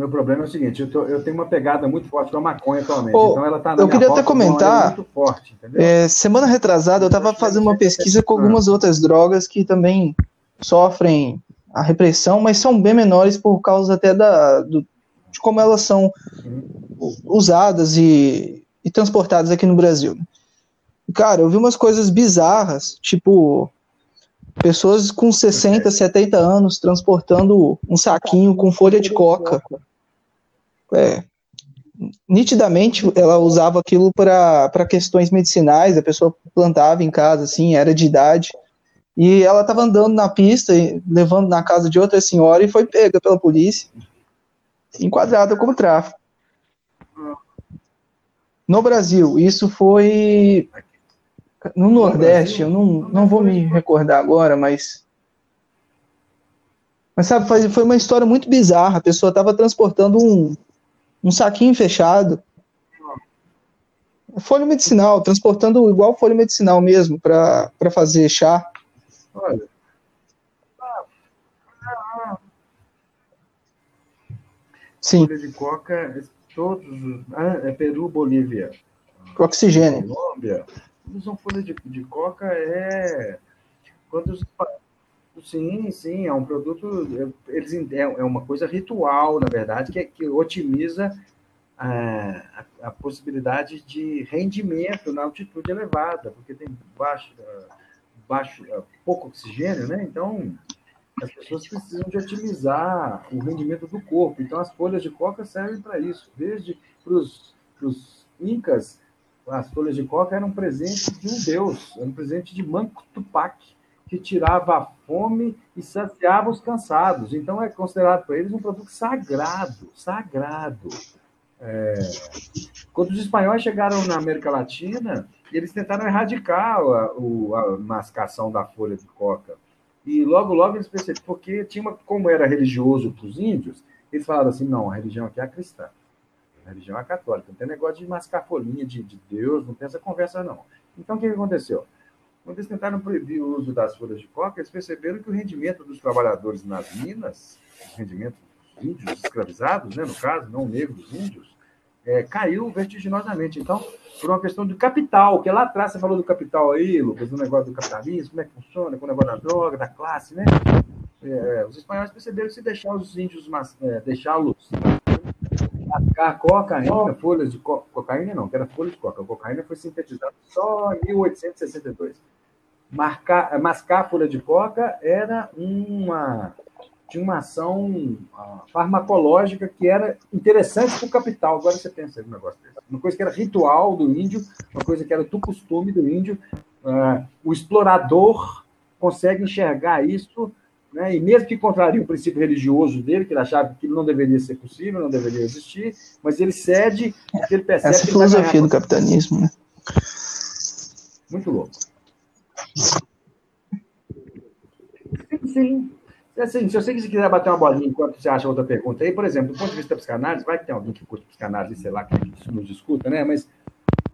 Meu problema é o seguinte, eu, tô, eu, tenho uma pegada muito forte com a maconha atualmente. Oh, então ela tá eu queria até comentar. Forte, é, semana retrasada eu estava fazendo uma pesquisa com algumas outras drogas que também sofrem a repressão, mas são bem menores por causa até da, do, de como elas são usadas e, e transportadas aqui no Brasil. Cara, eu vi umas coisas bizarras, tipo pessoas com 60, 70 anos transportando um saquinho com folha de coca. É, nitidamente ela usava aquilo para questões medicinais, a pessoa plantava em casa, assim, era de idade, e ela estava andando na pista, levando na casa de outra senhora, e foi pega pela polícia, enquadrada como tráfico. No Brasil, isso foi no Nordeste, eu não, não vou me recordar agora, mas. Mas sabe, foi uma história muito bizarra. A pessoa estava transportando um, um saquinho fechado. Folha medicinal, transportando igual folha medicinal mesmo, para fazer chá. Olha. Sim. Folha de coca, todos. Ah, é Peru, Bolívia. Oxigênio. Colômbia. Usam folha de, de coca é. Quando os Sim, sim, é um produto, eles, é, é uma coisa ritual, na verdade, que, que otimiza a, a, a, possibilidade de rendimento na altitude elevada, porque tem baixo, baixo, pouco oxigênio, né? Então, as pessoas precisam de otimizar o rendimento do corpo. Então, as folhas de coca servem para isso. Desde para os incas, as folhas de coca eram um presente de um deus, era um presente de Manco Tupac, que tirava a fome e saciava os cansados. Então, é considerado para eles um produto sagrado, sagrado. É... Quando os espanhóis chegaram na América Latina, eles tentaram erradicar a, a mascação da folha de coca. E logo, logo eles perceberam, porque tinha uma, como era religioso para os índios, eles falaram assim: não, a religião aqui é a cristã, a religião é a católica, não tem negócio de mascar folhinha de, de Deus, não tem essa conversa, não. Então, o que aconteceu? Quando eles tentaram proibir o uso das folhas de coca, eles perceberam que o rendimento dos trabalhadores nas minas, o rendimento dos índios escravizados, né, no caso, não negros índios, é, caiu vertiginosamente. Então, por uma questão de capital, que lá atrás você falou do capital aí, Lucas, do negócio do capitalismo, como é que funciona, com o negócio da droga, da classe, né? É, os espanhóis perceberam que se deixar os índios, é, deixá-los mascar cocaína, folhas de co cocaína não, que era folha de coca. A cocaína foi sintetizada só em 1862. Marcar, mascar folha de coca era uma de uma ação uh, farmacológica que era interessante para o capital. Agora você pensa no negócio desse. Uma coisa que era ritual do índio, uma coisa que era do costume do índio. Uh, o explorador consegue enxergar isso né? E mesmo que contraria o princípio religioso dele, que ele achava que não deveria ser possível, não deveria existir, mas ele cede ele percebe Essa que filosofia do capitalismo, né? Muito louco. Sim, sim. Assim, se você quiser bater uma bolinha enquanto você acha outra pergunta aí, por exemplo, do ponto de vista da psicanálise, vai que tem alguém que curte psicanálise, sei lá, que nos escuta, né? Mas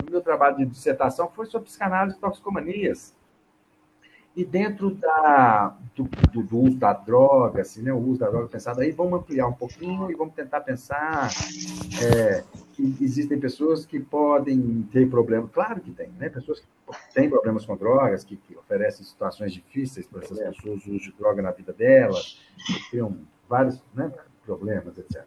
o meu trabalho de dissertação foi sobre psicanálise e toxicomanias. E dentro da, do, do, do, uso da droga, assim, né, o uso da droga pensado aí, vamos ampliar um pouquinho e vamos tentar pensar é, que existem pessoas que podem ter problemas, claro que tem, né? Pessoas que têm problemas com drogas, que, que oferecem situações difíceis para essas pessoas, o uso de droga na vida delas, que criam vários né, problemas, etc.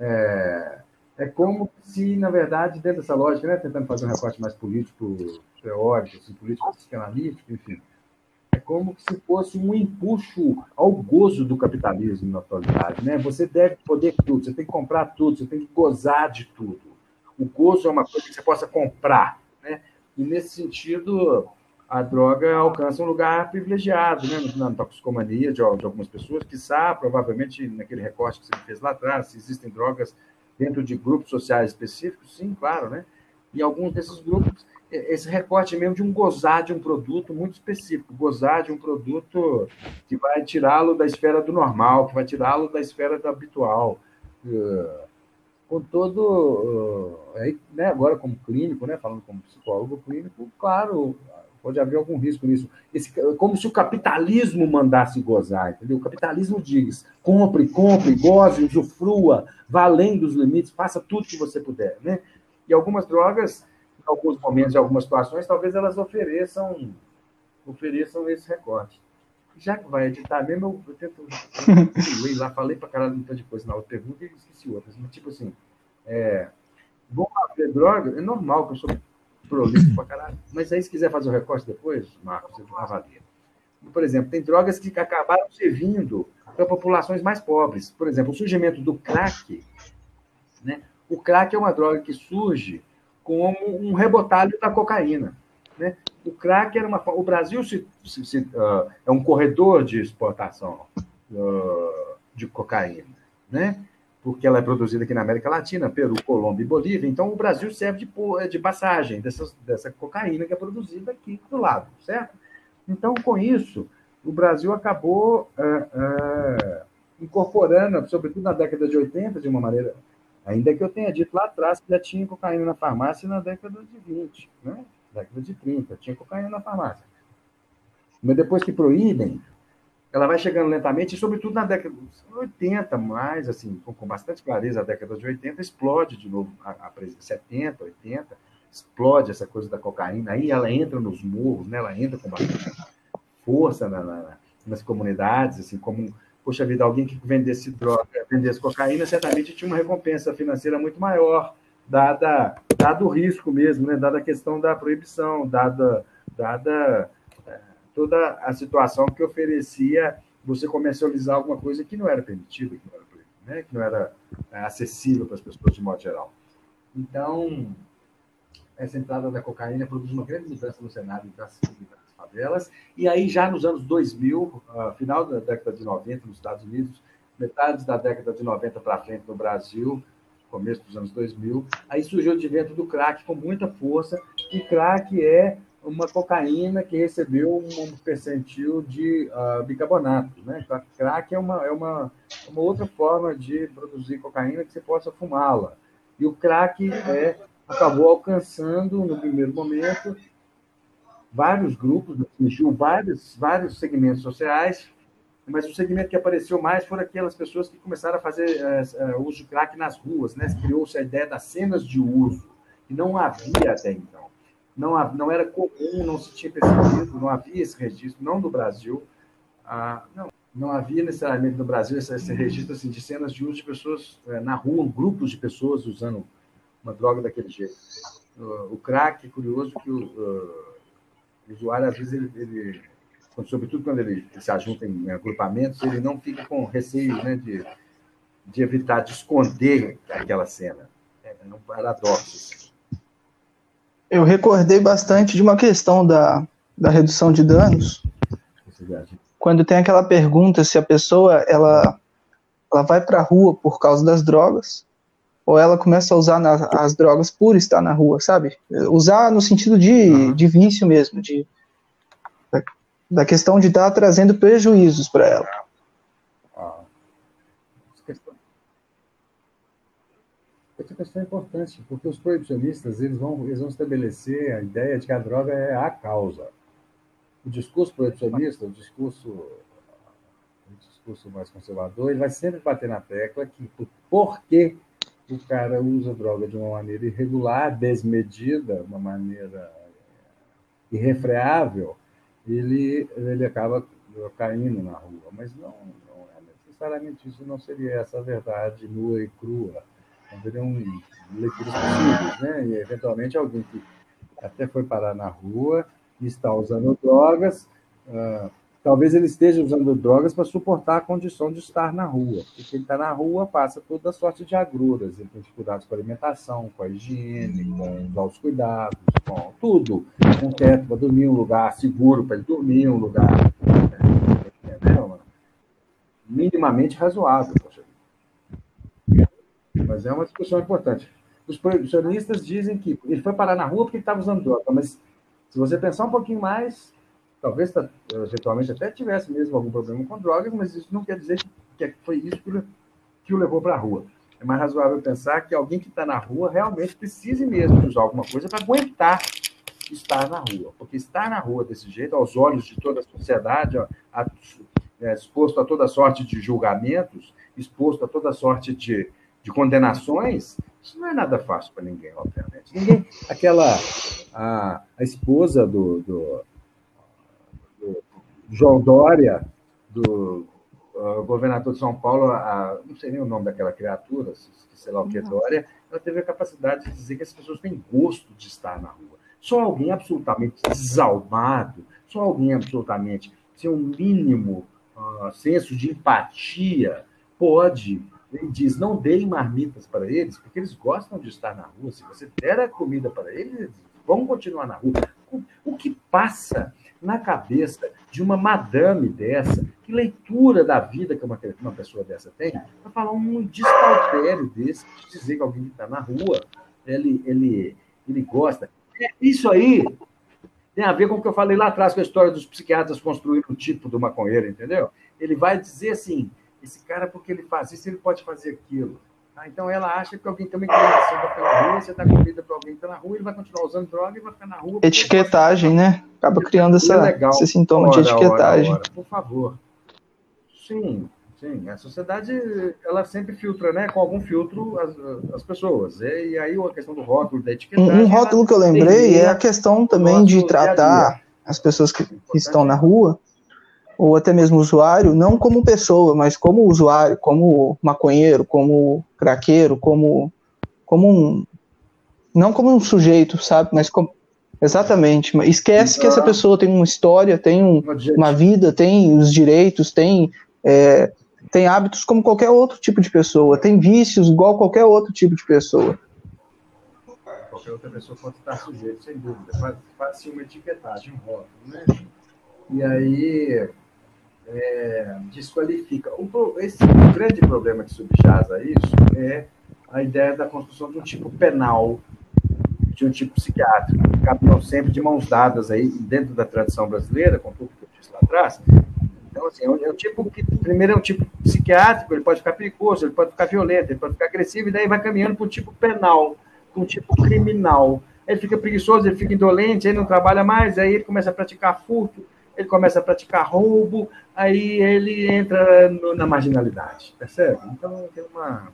É, é como se, na verdade, dentro dessa lógica, né, tentando fazer um recorte mais político, teórico, assim, político, psicanalítico, enfim, é como se fosse um empuxo ao gozo do capitalismo na atualidade. Né? Você deve poder tudo, você tem que comprar tudo, você tem que gozar de tudo. O gozo é uma coisa que você possa comprar. Né? E, nesse sentido, a droga alcança um lugar privilegiado né? na toxicomania de, de algumas pessoas, que sabe, provavelmente, naquele recorte que você fez lá atrás, se existem drogas dentro de grupos sociais específicos, sim, claro, né? E alguns desses grupos esse recorte mesmo de um gozar de um produto muito específico, gozar de um produto que vai tirá-lo da esfera do normal, que vai tirá-lo da esfera do habitual. Uh, com todo. Aí, né, agora, como clínico, né, falando como psicólogo clínico, claro, pode haver algum risco nisso. Esse, como se o capitalismo mandasse gozar, entendeu? O capitalismo diz: compre, compre, goze, usufrua, vá além dos limites, faça tudo que você puder. Né? E algumas drogas em alguns momentos, em algumas situações, talvez elas ofereçam, ofereçam esse recorte. Já que vai editar mesmo, eu, tento. Eu lá, falei para caralho um monte de coisa na outra pergunta e esqueci outras. Mas, tipo assim, é, vou fazer droga, é normal que eu sou prolixo para caralho. Mas aí, se quiser fazer o recorte depois, Marcos, você avalia. Por exemplo, tem drogas que acabaram servindo para populações mais pobres. Por exemplo, o surgimento do crack, né? O crack é uma droga que surge como um rebotalho da cocaína. Né? O crack era uma. O Brasil se, se, se, uh, é um corredor de exportação uh, de cocaína, né? porque ela é produzida aqui na América Latina, Peru, Colômbia e Bolívia. Então, o Brasil serve de, de passagem dessa cocaína que é produzida aqui do lado, certo? Então, com isso, o Brasil acabou uh, incorporando, sobretudo na década de 80, de uma maneira. Ainda que eu tenha dito lá atrás que já tinha cocaína na farmácia na década de 20, né? década de 30, tinha cocaína na farmácia. Mas depois que proíbem, ela vai chegando lentamente, e sobretudo na década de 80, mais, assim, com, com bastante clareza, a década de 80 explode de novo, a, a 70, 80, explode essa coisa da cocaína, aí ela entra nos morros, né? ela entra com bastante força na, na, nas comunidades, assim, como, poxa vida, alguém que vendesse droga, vendesse cocaína, certamente tinha uma recompensa financeira muito maior, dada, dado o risco mesmo, né? dada a questão da proibição, dada, dada é, toda a situação que oferecia você comercializar alguma coisa que não era permitida, que não era, né? que não era é, acessível para as pessoas de modo geral. Então, essa entrada da cocaína produz uma grande mudança no cenário das, das favelas. E aí, já nos anos 2000, uh, final da década de 90 nos Estados Unidos, metade da década de 90 para frente no Brasil, começo dos anos 2000, aí surgiu o advento do crack com muita força, e crack é uma cocaína que recebeu um percentil de uh, bicarbonato. Né? Então, crack é uma, é uma, uma outra forma de produzir cocaína que você possa fumá-la. E o crack é, acabou alcançando, no primeiro momento, vários grupos, atingiu vários, vários segmentos sociais, mas o segmento que apareceu mais foram aquelas pessoas que começaram a fazer uh, uh, uso de crack nas ruas, né? Criou-se a ideia das cenas de uso, que não havia até então. Não, não era comum, não se tinha percebido, não havia esse registro, não no Brasil. Ah, não, não havia necessariamente no Brasil esse, esse registro assim, de cenas de uso de pessoas uh, na rua, grupos de pessoas usando uma droga daquele jeito. o crack, curioso que o, o usuário, às vezes, ele, ele sobretudo quando ele se ajunta em agrupamentos, ele não fica com receio né, de, de evitar, de esconder aquela cena. É, é um paradoxo. Eu recordei bastante de uma questão da, da redução de danos. Quando tem aquela pergunta se a pessoa ela, ela vai para a rua por causa das drogas ou ela começa a usar na, as drogas por estar na rua, sabe? Usar no sentido de, de vício mesmo, de, da questão de estar tá trazendo prejuízos para ela. Essa questão é importante, porque os proibicionistas eles vão, eles vão estabelecer a ideia de que a droga é a causa. O discurso proibicionista, o discurso, o discurso mais conservador, ele vai sempre bater na tecla que por que o cara usa droga de uma maneira irregular, desmedida, uma maneira irrefreável, ele, ele acaba caindo na rua. Mas não, não é necessariamente isso, não seria essa a verdade nua e crua. Haveriam leituras possíveis, né? E, eventualmente, alguém que até foi parar na rua e está usando drogas, uh, talvez ele esteja usando drogas para suportar a condição de estar na rua. Porque ele está na rua, passa toda sorte de agruras. Ele tem dificuldades com a alimentação, com a higiene, com os cuidados, com tudo. Um teto para dormir, um lugar seguro para ele dormir, um lugar né, minimamente razoável. Mas é uma discussão importante. Os proibicionistas dizem que ele foi parar na rua porque ele estava usando droga, mas se você pensar um pouquinho mais, talvez tá, eventualmente até tivesse mesmo algum problema com drogas, mas isso não quer dizer que foi isso que, o levou para a rua. É mais razoável pensar que alguém que está na rua realmente precise mesmo usar alguma coisa para aguentar estar na rua. Porque estar na rua desse jeito, aos olhos de toda a sociedade, a, é, exposto a toda sorte de julgamentos, exposto a toda sorte de, de condenações, isso não é nada fácil para ninguém, obviamente. Ninguém, aquela a, a esposa do, do João Dória, do uh, governador de São Paulo, a, não sei nem o nome daquela criatura, sei lá o que é Dória, ela teve a capacidade de dizer que as pessoas têm gosto de estar na rua. Só alguém absolutamente desalmado, só alguém absolutamente sem um mínimo uh, senso de empatia pode ele diz: não deem marmitas para eles, porque eles gostam de estar na rua. Se você der a comida para eles, eles vão continuar na rua. O que passa na cabeça de uma madame dessa, que leitura da vida que uma, uma pessoa dessa tem, para falar um despautério desse, de dizer que alguém que está na rua, ele, ele, ele gosta. É, isso aí tem a ver com o que eu falei lá atrás, com a história dos psiquiatras construindo o tipo do maconheiro, entendeu? Ele vai dizer assim, esse cara, porque ele faz isso, ele pode fazer aquilo. Ah, então ela acha que alguém tem relação para ficar na rua, você está comida para alguém na rua, ele vai continuar usando droga e vai ficar na rua. Etiquetagem, né? Acaba criando essa, é esse sintoma ora, de etiquetagem. Ora, ora, por favor. Sim, sim. A sociedade, ela sempre filtra, né? Com algum filtro as, as pessoas. E, aí a questão do rótulo, da etiquetagem. Um, um rótulo que eu lembrei é a questão também de tratar as pessoas que, que estão na rua ou até mesmo usuário, não como pessoa, mas como usuário, como maconheiro, como craqueiro, como, como um. Não como um sujeito, sabe? Mas como. Exatamente. Esquece que essa pessoa tem uma história, tem um, uma vida, tem os direitos, tem, é, tem hábitos como qualquer outro tipo de pessoa, tem vícios igual qualquer outro tipo de pessoa. Qualquer outra pessoa pode estar sujeito, sem dúvida. Faz-se uma etiquetagem, um rótulo, né? E aí é, desqualifica. O, esse o grande problema que subjaz a isso é a ideia da construção de um tipo penal, de um tipo psiquiátrico, que caminham sempre de mãos dadas aí dentro da tradição brasileira, com tudo que eu disse lá atrás. Então, assim, é um, é um tipo que, primeiro, é um tipo psiquiátrico, ele pode ficar perigoso, ele pode ficar violento, ele pode ficar agressivo, e daí vai caminhando para um tipo penal, para um tipo criminal. Ele fica preguiçoso, ele fica indolente, aí não trabalha mais, aí ele começa a praticar furto, ele começa a praticar roubo, aí ele entra no, na marginalidade, percebe? Então tem uma,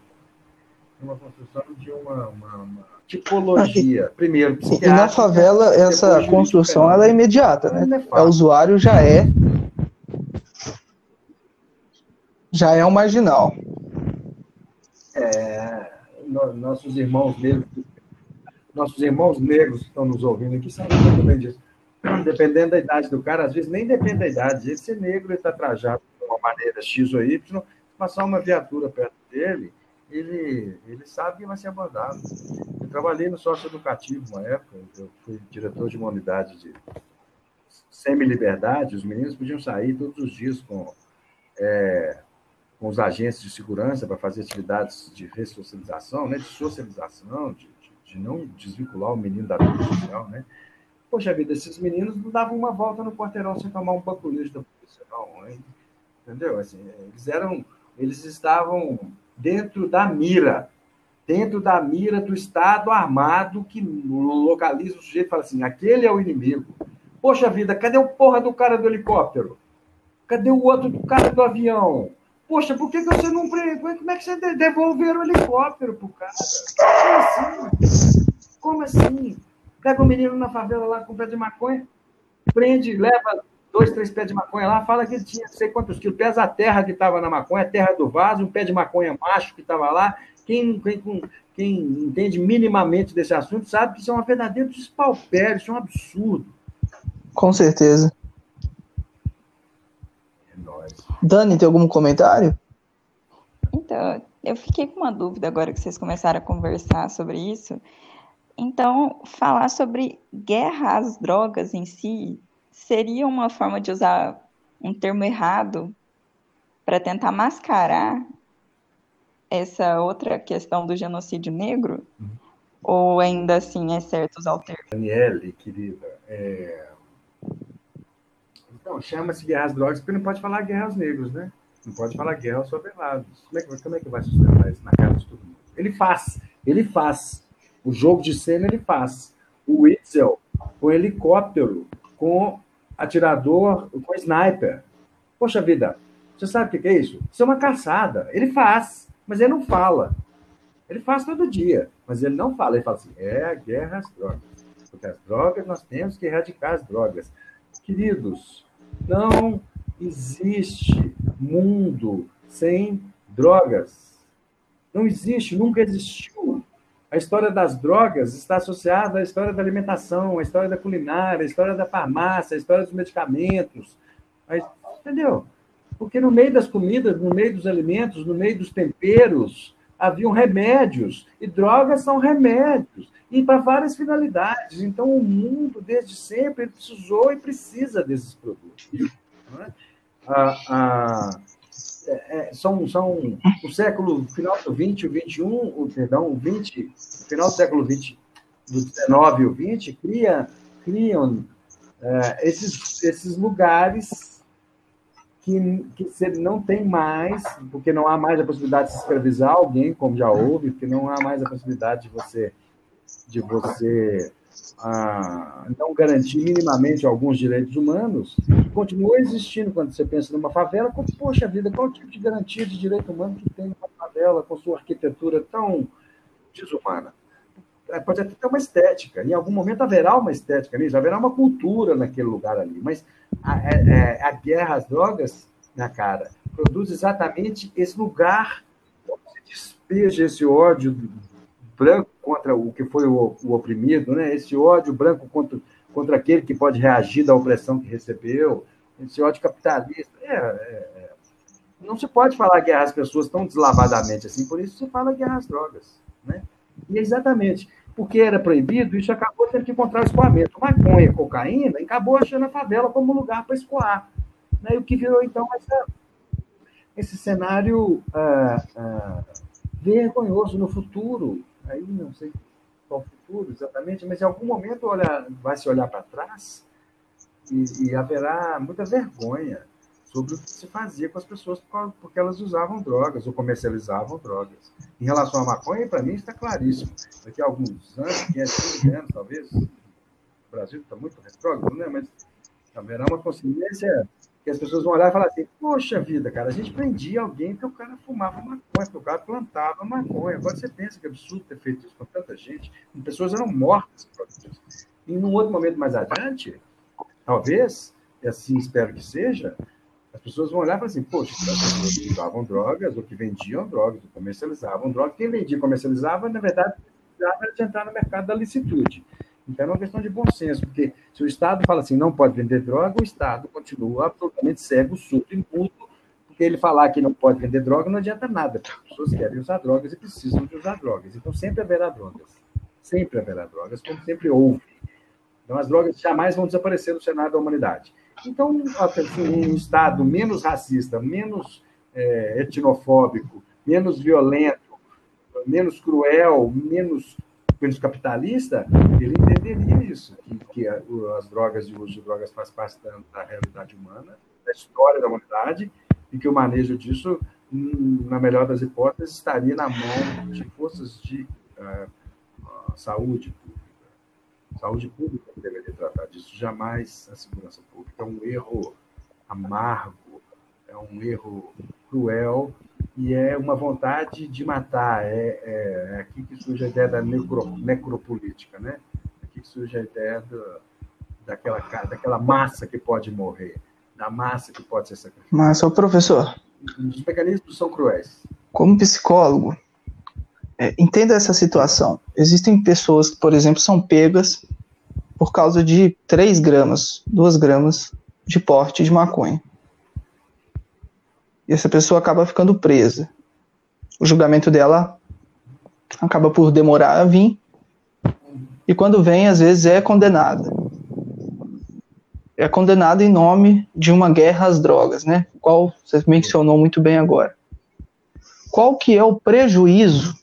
uma construção de uma, uma, uma tipologia. Primeiro, E na favela, essa construção ela é imediata, né? É o usuário já é já é um marginal. É, nossos irmãos negros, nossos irmãos negros que estão nos ouvindo aqui sabem muito bem disso dependendo da idade do cara, às vezes nem depende da idade. Ele ser negro, está trajado de uma maneira X ou Y, passar uma viatura perto dele, ele, ele sabe que vai ser abordado. Eu trabalhei no sócio educativo uma época, eu fui diretor de uma unidade de semi-liberdade, os meninos podiam sair todos os dias com, é, com os agentes de segurança para fazer atividades de ressocialização, né, de socialização, de, de, de não desvincular o menino da vida social, né? Poxa vida, esses meninos não davam uma volta no quarteirão sem tomar um paculista da polícia? Entendeu? Assim, eles eram, eles estavam dentro da mira, dentro da mira do Estado armado que localiza o sujeito e fala assim: aquele é o inimigo. Poxa vida, cadê o porra do cara do helicóptero? Cadê o outro do cara do avião? Poxa, por que, que você não. Como é que você devolveram o helicóptero pro cara? Como assim? Como assim? Pega o um menino na favela lá com pé de maconha, prende, leva dois, três pés de maconha lá, fala que ele tinha não sei quantos quilos, pesa a terra que estava na maconha, a terra do vaso, um pé de maconha macho que estava lá. Quem, quem, quem entende minimamente desse assunto sabe que isso é um verdadeiro despalpério, isso é um absurdo. Com certeza. É nóis. Dani, tem algum comentário? Então, eu fiquei com uma dúvida agora que vocês começaram a conversar sobre isso. Então, falar sobre guerra às drogas em si seria uma forma de usar um termo errado para tentar mascarar essa outra questão do genocídio negro? Uhum. Ou ainda assim é certo usar o termo? Daniele, querida, é... então, chama-se guerra às drogas porque não pode falar guerra aos negros, né? Não pode falar guerra aos favelados. Como é que, como é que vai sustentar isso na cara de todo mundo? Ele faz, ele faz. O jogo de cena ele faz. O Witzel com helicóptero, com atirador, com sniper. Poxa vida, você sabe o que é isso? Isso é uma caçada. Ele faz, mas ele não fala. Ele faz todo dia, mas ele não fala. Ele fala assim: é a guerra às drogas. Porque as drogas, nós temos que erradicar as drogas. Queridos, não existe mundo sem drogas. Não existe, nunca existiu. A história das drogas está associada à história da alimentação, à história da culinária, à história da farmácia, à história dos medicamentos. Entendeu? Porque no meio das comidas, no meio dos alimentos, no meio dos temperos, haviam remédios. E drogas são remédios. E para várias finalidades. Então, o mundo, desde sempre, precisou e precisa desses produtos. É? Ah, ah, é, são, são o século final do 20, o 21, o, perdão, o 20, o final do século 20, do 19 e o 20, cria, criam é, esses, esses lugares que, que você não tem mais, porque não há mais a possibilidade de se escravizar alguém, como já houve, porque não há mais a possibilidade de você, de você ah, não garantir minimamente alguns direitos humanos, continua existindo quando você pensa numa favela, como, poxa vida, qual tipo de garantia de direito humano que tem uma favela com sua arquitetura tão desumana? É, pode até ter uma estética, em algum momento haverá uma estética nisso, haverá uma cultura naquele lugar ali, mas a, a, é, é, a guerra às drogas, na cara, produz exatamente esse lugar onde se despeja esse ódio branco contra o que foi o, o oprimido, né? esse ódio branco contra, contra aquele que pode reagir da opressão que recebeu, esse ódio capitalista. É, é, é. Não se pode falar guerra às pessoas tão deslavadamente assim, por isso se fala guerra às drogas. Né? E é exatamente porque era proibido, isso acabou tendo que encontrar escoamento. Maconha cocaína acabou achando a favela como lugar para escoar. Né? E o que virou, então, essa, esse cenário ah, ah, vergonhoso no futuro. Aí não sei qual futuro exatamente, mas em algum momento olha, vai se olhar para trás e, e haverá muita vergonha sobre o que se fazia com as pessoas porque elas usavam drogas ou comercializavam drogas. Em relação à maconha, para mim está claríssimo. Daqui a alguns anos, 500 anos, talvez, o Brasil está muito retrógrado, né? mas haverá uma consciência que as pessoas vão olhar e falar assim, poxa vida, cara, a gente prendia alguém que o cara fumava maconha, que o cara plantava maconha. Agora você pensa que é absurdo ter feito isso com tanta gente. Pessoas eram mortas por isso. E num outro momento mais adiante, talvez, e assim espero que seja, as pessoas vão olhar e falar assim, poxa, as pessoas que usavam drogas, ou que vendiam drogas, ou comercializavam drogas. Quem vendia e comercializava, na verdade, precisava de entrar no mercado da licitude. Então é uma questão de bom senso, porque se o Estado fala assim, não pode vender droga, o Estado continua absolutamente cego, surdo e mudo, porque ele falar que não pode vender droga não adianta nada, porque as pessoas querem usar drogas e precisam de usar drogas. Então sempre haverá drogas. Sempre haverá drogas, como sempre houve. Então as drogas jamais vão desaparecer do cenário da humanidade. Então, assim, um Estado menos racista, menos é, etnofóbico, menos violento, menos cruel, menos, menos capitalista, ele entenderia isso, que, que as drogas e o uso de drogas faz parte da, da realidade humana, da história da humanidade, e que o manejo disso, na melhor das hipóteses, estaria na mão de forças de uh, saúde saúde pública deveria tratar disso, jamais a segurança pública. É um erro amargo, é um erro cruel e é uma vontade de matar. É, é, é aqui que surge a ideia da necro, necropolítica, né? Aqui que surge a ideia do, daquela, daquela massa que pode morrer, da massa que pode ser sacrificada. Mas, professor... Os mecanismos são cruéis. Como psicólogo, é, entenda essa situação. Existem pessoas que, por exemplo, são pegas por causa de 3 gramas, 2 gramas de porte de maconha. E essa pessoa acaba ficando presa. O julgamento dela acaba por demorar a vir. E quando vem, às vezes é condenada. É condenada em nome de uma guerra às drogas, né? Qual você mencionou muito bem agora. Qual que é o prejuízo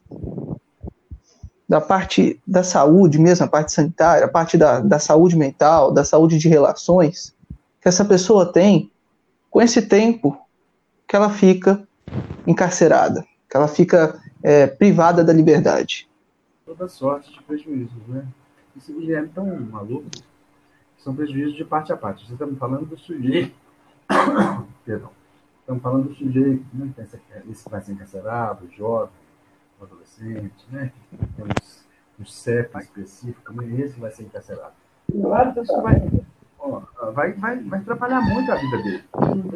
da parte da saúde mesmo, a parte sanitária, a parte da, da saúde mental, da saúde de relações, que essa pessoa tem com esse tempo que ela fica encarcerada, que ela fica é, privada da liberdade. Toda sorte de prejuízos, né? Esse Guilherme tão maluco, são prejuízos de parte a parte. Você está me falando do sujeito. Perdão. Estamos falando do sujeito, né? Esse vai ser encarcerado, jovem, adolescente, né? Temos um CEP específico, né? esse vai ser encarcerado. Claro que isso vai, vai, vai, vai atrapalhar muito a vida dele.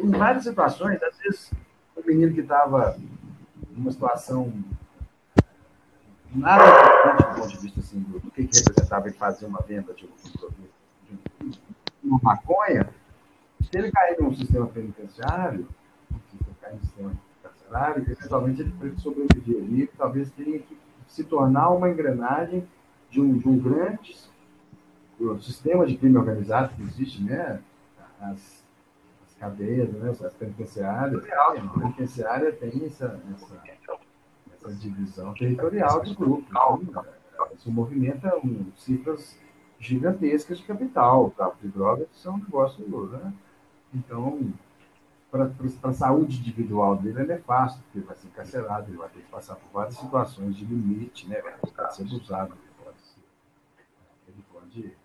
Em, várias situações, às vezes, o menino que estava numa situação nada importante do ponto de vista assim, do, do que, que representava ele fazer uma venda de, de, de uma maconha, se ele cair num sistema penitenciário, né, no sistema carcerário, eventualmente ele pode sobreviver ali, talvez tenha que se tornar uma engrenagem de um, de um grande sistema de crime organizado que existe, né? As, as cadeias, né? as penitenciárias. A penitenciária tem essa, essa, essa divisão territorial de grupos. Então, isso movimenta um, cifras gigantescas de capital. O tráfico de drogas são um negócio, né? Então, para a saúde individual dele é nefasto, porque ele vai ser encarcerado, ele vai ter que passar por várias situações de limite, né? Vai ser abusado, ele pode ser. Ele pode. Ele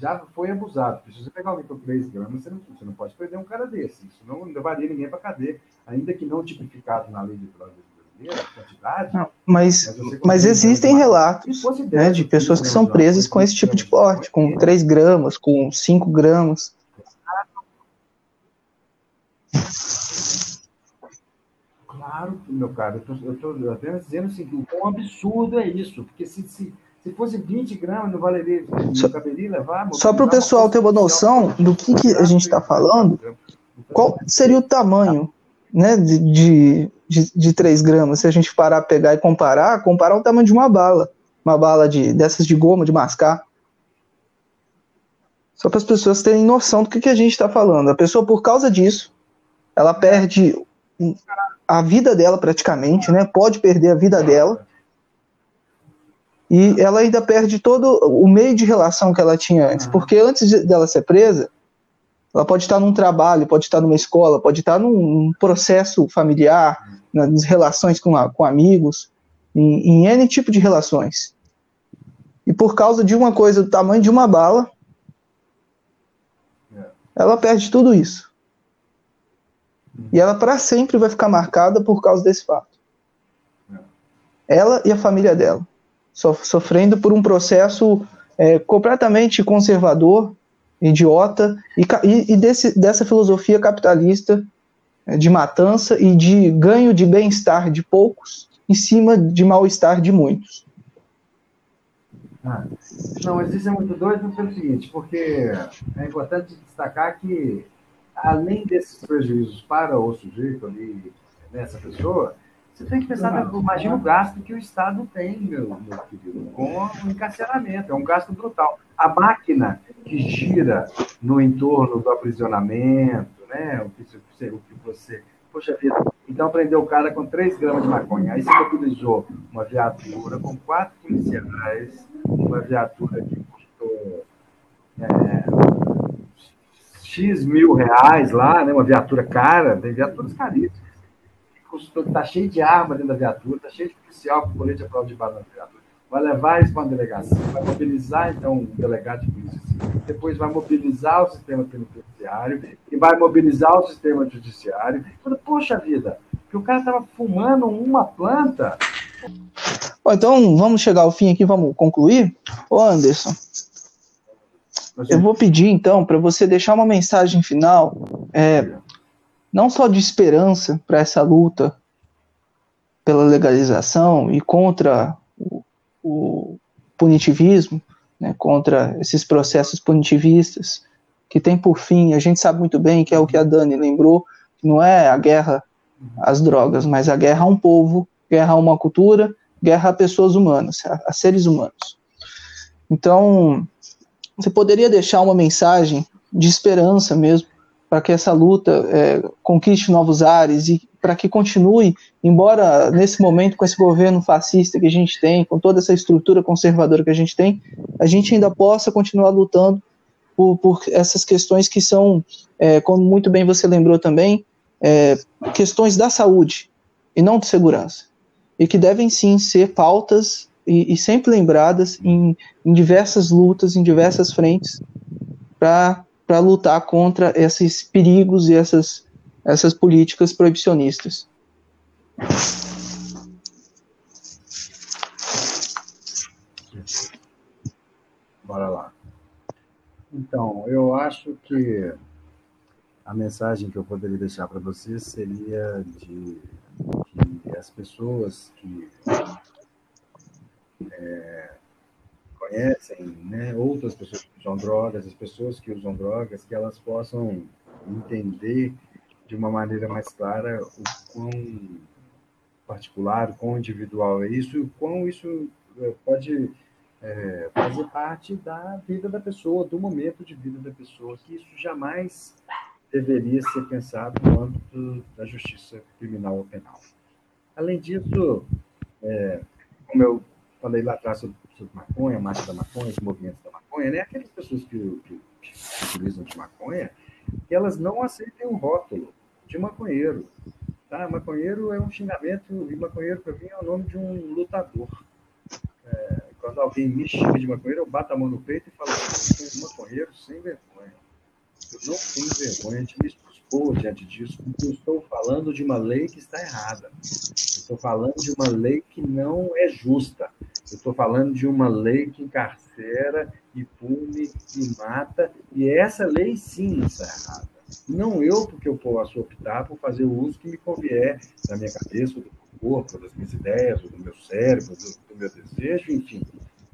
já foi abusado. Se você pegar alguém por 3 gramas, você não, você não pode perder um cara desse. Isso não levaria ninguém para cadeia, ainda que não tipificado na lei de drogas brasileira, quantidade. Não, mas, mas, mas existem relatos né, de pessoas que são presas com esse tipo de porte, com 3 gramas, com 5 gramas. Claro, meu caro, eu estou apenas dizendo assim, que o quão absurdo é isso, porque se, se, se fosse 20 gramas, não valeria, só, caberia levar. Só para o pessoal ter uma noção do que, que a gente está falando, qual seria o tamanho né, de, de, de, de 3 gramas, se a gente parar, pegar e comparar, comparar o tamanho de uma bala, uma bala de, dessas de goma, de mascar. Só para as pessoas terem noção do que, que a gente está falando. A pessoa, por causa disso, ela perde a vida dela praticamente, né? Pode perder a vida dela. E ela ainda perde todo o meio de relação que ela tinha antes, porque antes de, dela ser presa, ela pode estar num trabalho, pode estar numa escola, pode estar num, processo familiar, nas relações com, a, com amigos, em, em N tipo de relações. E por causa de uma coisa do tamanho de uma bala, ela perde tudo isso. E ela para sempre vai ficar marcada por causa desse fato. Ela e a família dela, sofrendo por um processo é, completamente conservador, idiota, e, e desse, dessa filosofia capitalista é, de matança e de ganho de bem-estar de poucos em cima de mal-estar de muitos. Ah, não, isso é muito doido pelo seguinte, porque é importante destacar que além desses prejuízos para o sujeito ali, nessa pessoa, você tem que pensar, uhum. imagina o gasto que o Estado tem, meu, meu querido, com o encarceramento, é um gasto brutal. A máquina que gira no entorno do aprisionamento, né, o que você, o que você poxa vida, então prendeu o cara com 3 gramas de maconha, aí você mobilizou uma viatura com quatro policiais, uma viatura que custou é, X mil reais lá, né, uma viatura cara, tem viaturas caríssimas. Está cheio de arma dentro da viatura, está cheio de policial com colete à prova de bala na viatura. Vai levar isso para uma delegacia, vai mobilizar, então, um delegado de polícia depois vai mobilizar o sistema penitenciário e vai mobilizar o sistema judiciário. Poxa vida, que o cara estava fumando uma planta. Bom, então vamos chegar ao fim aqui, vamos concluir? Ô Anderson, eu vou pedir, então, para você deixar uma mensagem final, é, não só de esperança para essa luta pela legalização e contra o, o punitivismo, né, contra esses processos punitivistas, que tem por fim, a gente sabe muito bem que é o que a Dani lembrou, que não é a guerra às drogas, mas a guerra a um povo, guerra a uma cultura, guerra a pessoas humanas, a, a seres humanos. Então, você poderia deixar uma mensagem de esperança mesmo para que essa luta é, conquiste novos ares e para que continue, embora nesse momento com esse governo fascista que a gente tem, com toda essa estrutura conservadora que a gente tem, a gente ainda possa continuar lutando por, por essas questões que são, é, como muito bem você lembrou também, é, questões da saúde e não de segurança, e que devem sim ser pautas e, e sempre lembradas em, em, diversas lutas, em diversas frentes, para lutar contra esses perigos e essas, essas políticas proibicionistas. Bora lá. Então, eu acho que a mensagem que eu poderia deixar para vocês seria de que as pessoas que é, conhecem né, outras pessoas que usam drogas, as pessoas que usam drogas, que elas possam entender de uma maneira mais clara o quão particular, o quão individual é isso o quão isso é, pode é, fazer parte da vida da pessoa, do momento de vida da pessoa, que isso jamais deveria ser pensado no âmbito da justiça criminal ou penal. Além disso, é, como eu falei lá atrás sobre, sobre maconha, marcha da maconha, os movimentos da maconha, né? aquelas pessoas que, que, que utilizam de maconha, elas não aceitem o rótulo de maconheiro. Tá? Maconheiro é um xingamento, e maconheiro para mim é o nome de um lutador. É, quando alguém me chama de maconheiro, eu bato a mão no peito e falo eu maconheiro sem vergonha. Eu não tenho vergonha de me expor diante disso, porque eu estou falando de uma lei que está errada. Eu estou falando de uma lei que não é justa. Eu estou falando de uma lei que encarcera e pune e mata, e essa lei sim está errada. Não eu, porque eu posso optar por fazer o uso que me convier da minha cabeça, do meu corpo, das minhas ideias, do meu cérebro, do, do meu desejo, enfim.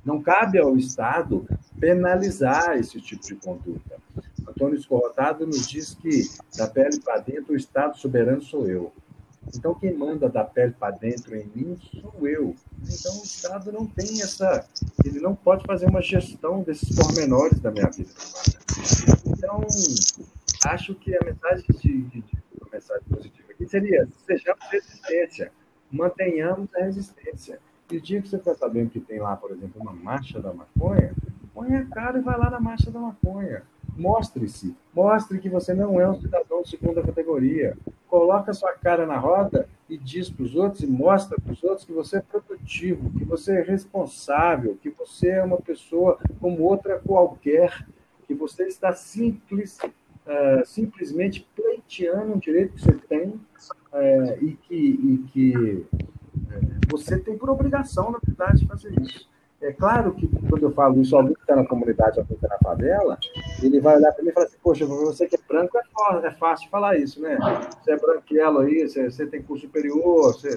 Não cabe ao Estado penalizar esse tipo de conduta. Antônio Escorrotado nos diz que da pele para dentro o Estado soberano sou eu. Então, quem manda da pele para dentro em mim sou eu. Então, o Estado não tem essa. Ele não pode fazer uma gestão desses pormenores da minha vida. Então, acho que a mensagem de, de, de a mensagem positiva aqui seria: sejamos resistência, mantenhamos a resistência. E o dia que você está sabendo que tem lá, por exemplo, uma marcha da maconha, põe a cara e vai lá na marcha da maconha. Mostre-se, mostre que você não é um cidadão de segunda categoria. Coloca sua cara na roda e diz para os outros e mostra para os outros que você é produtivo, que você é responsável, que você é uma pessoa como outra qualquer, que você está simples, uh, simplesmente pleiteando um direito que você tem uh, e que, e que uh, você tem por obrigação, na verdade, fazer isso. É claro que quando eu falo isso, alguém que está na comunidade, alguém que está na favela, ele vai olhar para mim e falar assim, poxa, você que é branco, é, é fácil falar isso, né? Você é branquelo aí, você, você tem curso superior, você,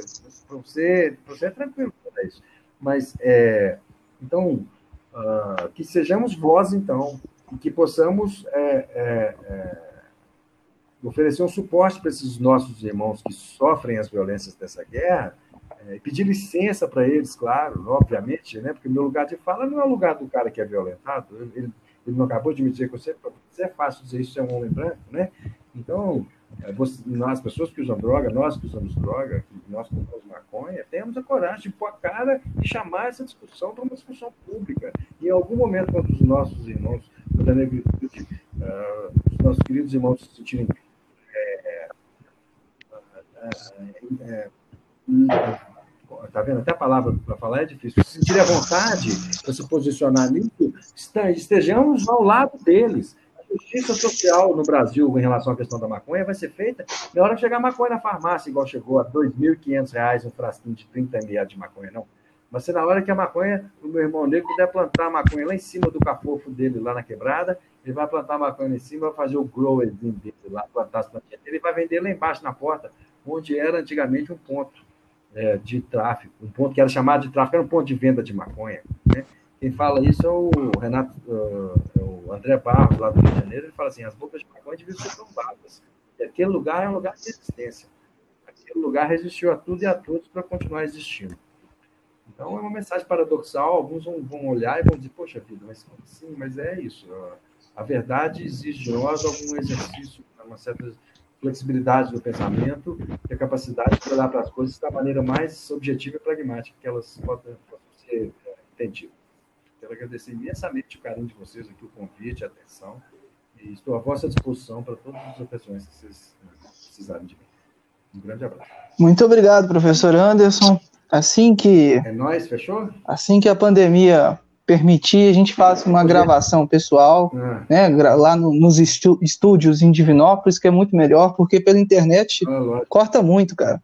você, você é tranquilo falar isso. Mas, é, então, uh, que sejamos voz, então, e que possamos é, é, é, oferecer um suporte para esses nossos irmãos que sofrem as violências dessa guerra, é, pedir licença para eles, claro, obviamente, né? porque meu lugar de fala não é o lugar do cara que é violentado. Ele, ele não acabou de me dizer que você, você é fácil dizer isso, é um homem branco, né? Então, é, você, nós, pessoas que usam droga, nós que usamos droga, nós que usamos maconha, temos a coragem de pôr a cara e chamar essa discussão para uma discussão pública. E em algum momento, quando os nossos irmãos da negritude, uh, os nossos queridos irmãos se sentirem é, é, tá vendo? Até a palavra para falar é difícil. Se sentirem à vontade para se posicionar nisso, estejamos ao lado deles. A justiça social no Brasil em relação à questão da maconha vai ser feita na hora que chegar a maconha na farmácia, igual chegou a R$ 2.500 um frasquinho de 30 ml de maconha, não. Mas ser na hora que a maconha, o meu irmão negro puder plantar a maconha lá em cima do cafofo dele, lá na quebrada, ele vai plantar a maconha lá em cima, vai fazer o grower dele lá, plantar as plantinhas dele, ele vai vender lá embaixo na porta, onde era antigamente um ponto é, de tráfico, um ponto que era chamado de tráfico, era um ponto de venda de maconha. Né? Quem fala isso é o Renato, uh, o André Barros, lá do Rio de Janeiro, ele fala assim, as bocas de maconha deviam ser tombadas. Aquele lugar é um lugar de resistência. Aquele lugar resistiu a tudo e a todos para continuar existindo. Então é uma mensagem paradoxal, alguns vão, vão olhar e vão dizer, poxa vida, mas sim, mas é isso. A verdade exige de nós algum exercício, uma certa flexibilidade do pensamento e a capacidade de olhar para as coisas da maneira mais objetiva e pragmática que elas podem, ser é, entendidas. Quero agradecer imensamente o carinho de vocês aqui, o convite, a atenção, e estou à vossa disposição para todas as ocasiões que vocês precisarem de mim. Um grande abraço. Muito obrigado, professor Anderson. Assim que. É nóis, fechou? Assim que a pandemia permitir, a gente faz uma gravação pessoal, é. né, lá no, nos estúdios em Divinópolis, que é muito melhor, porque pela internet ah, corta muito, cara.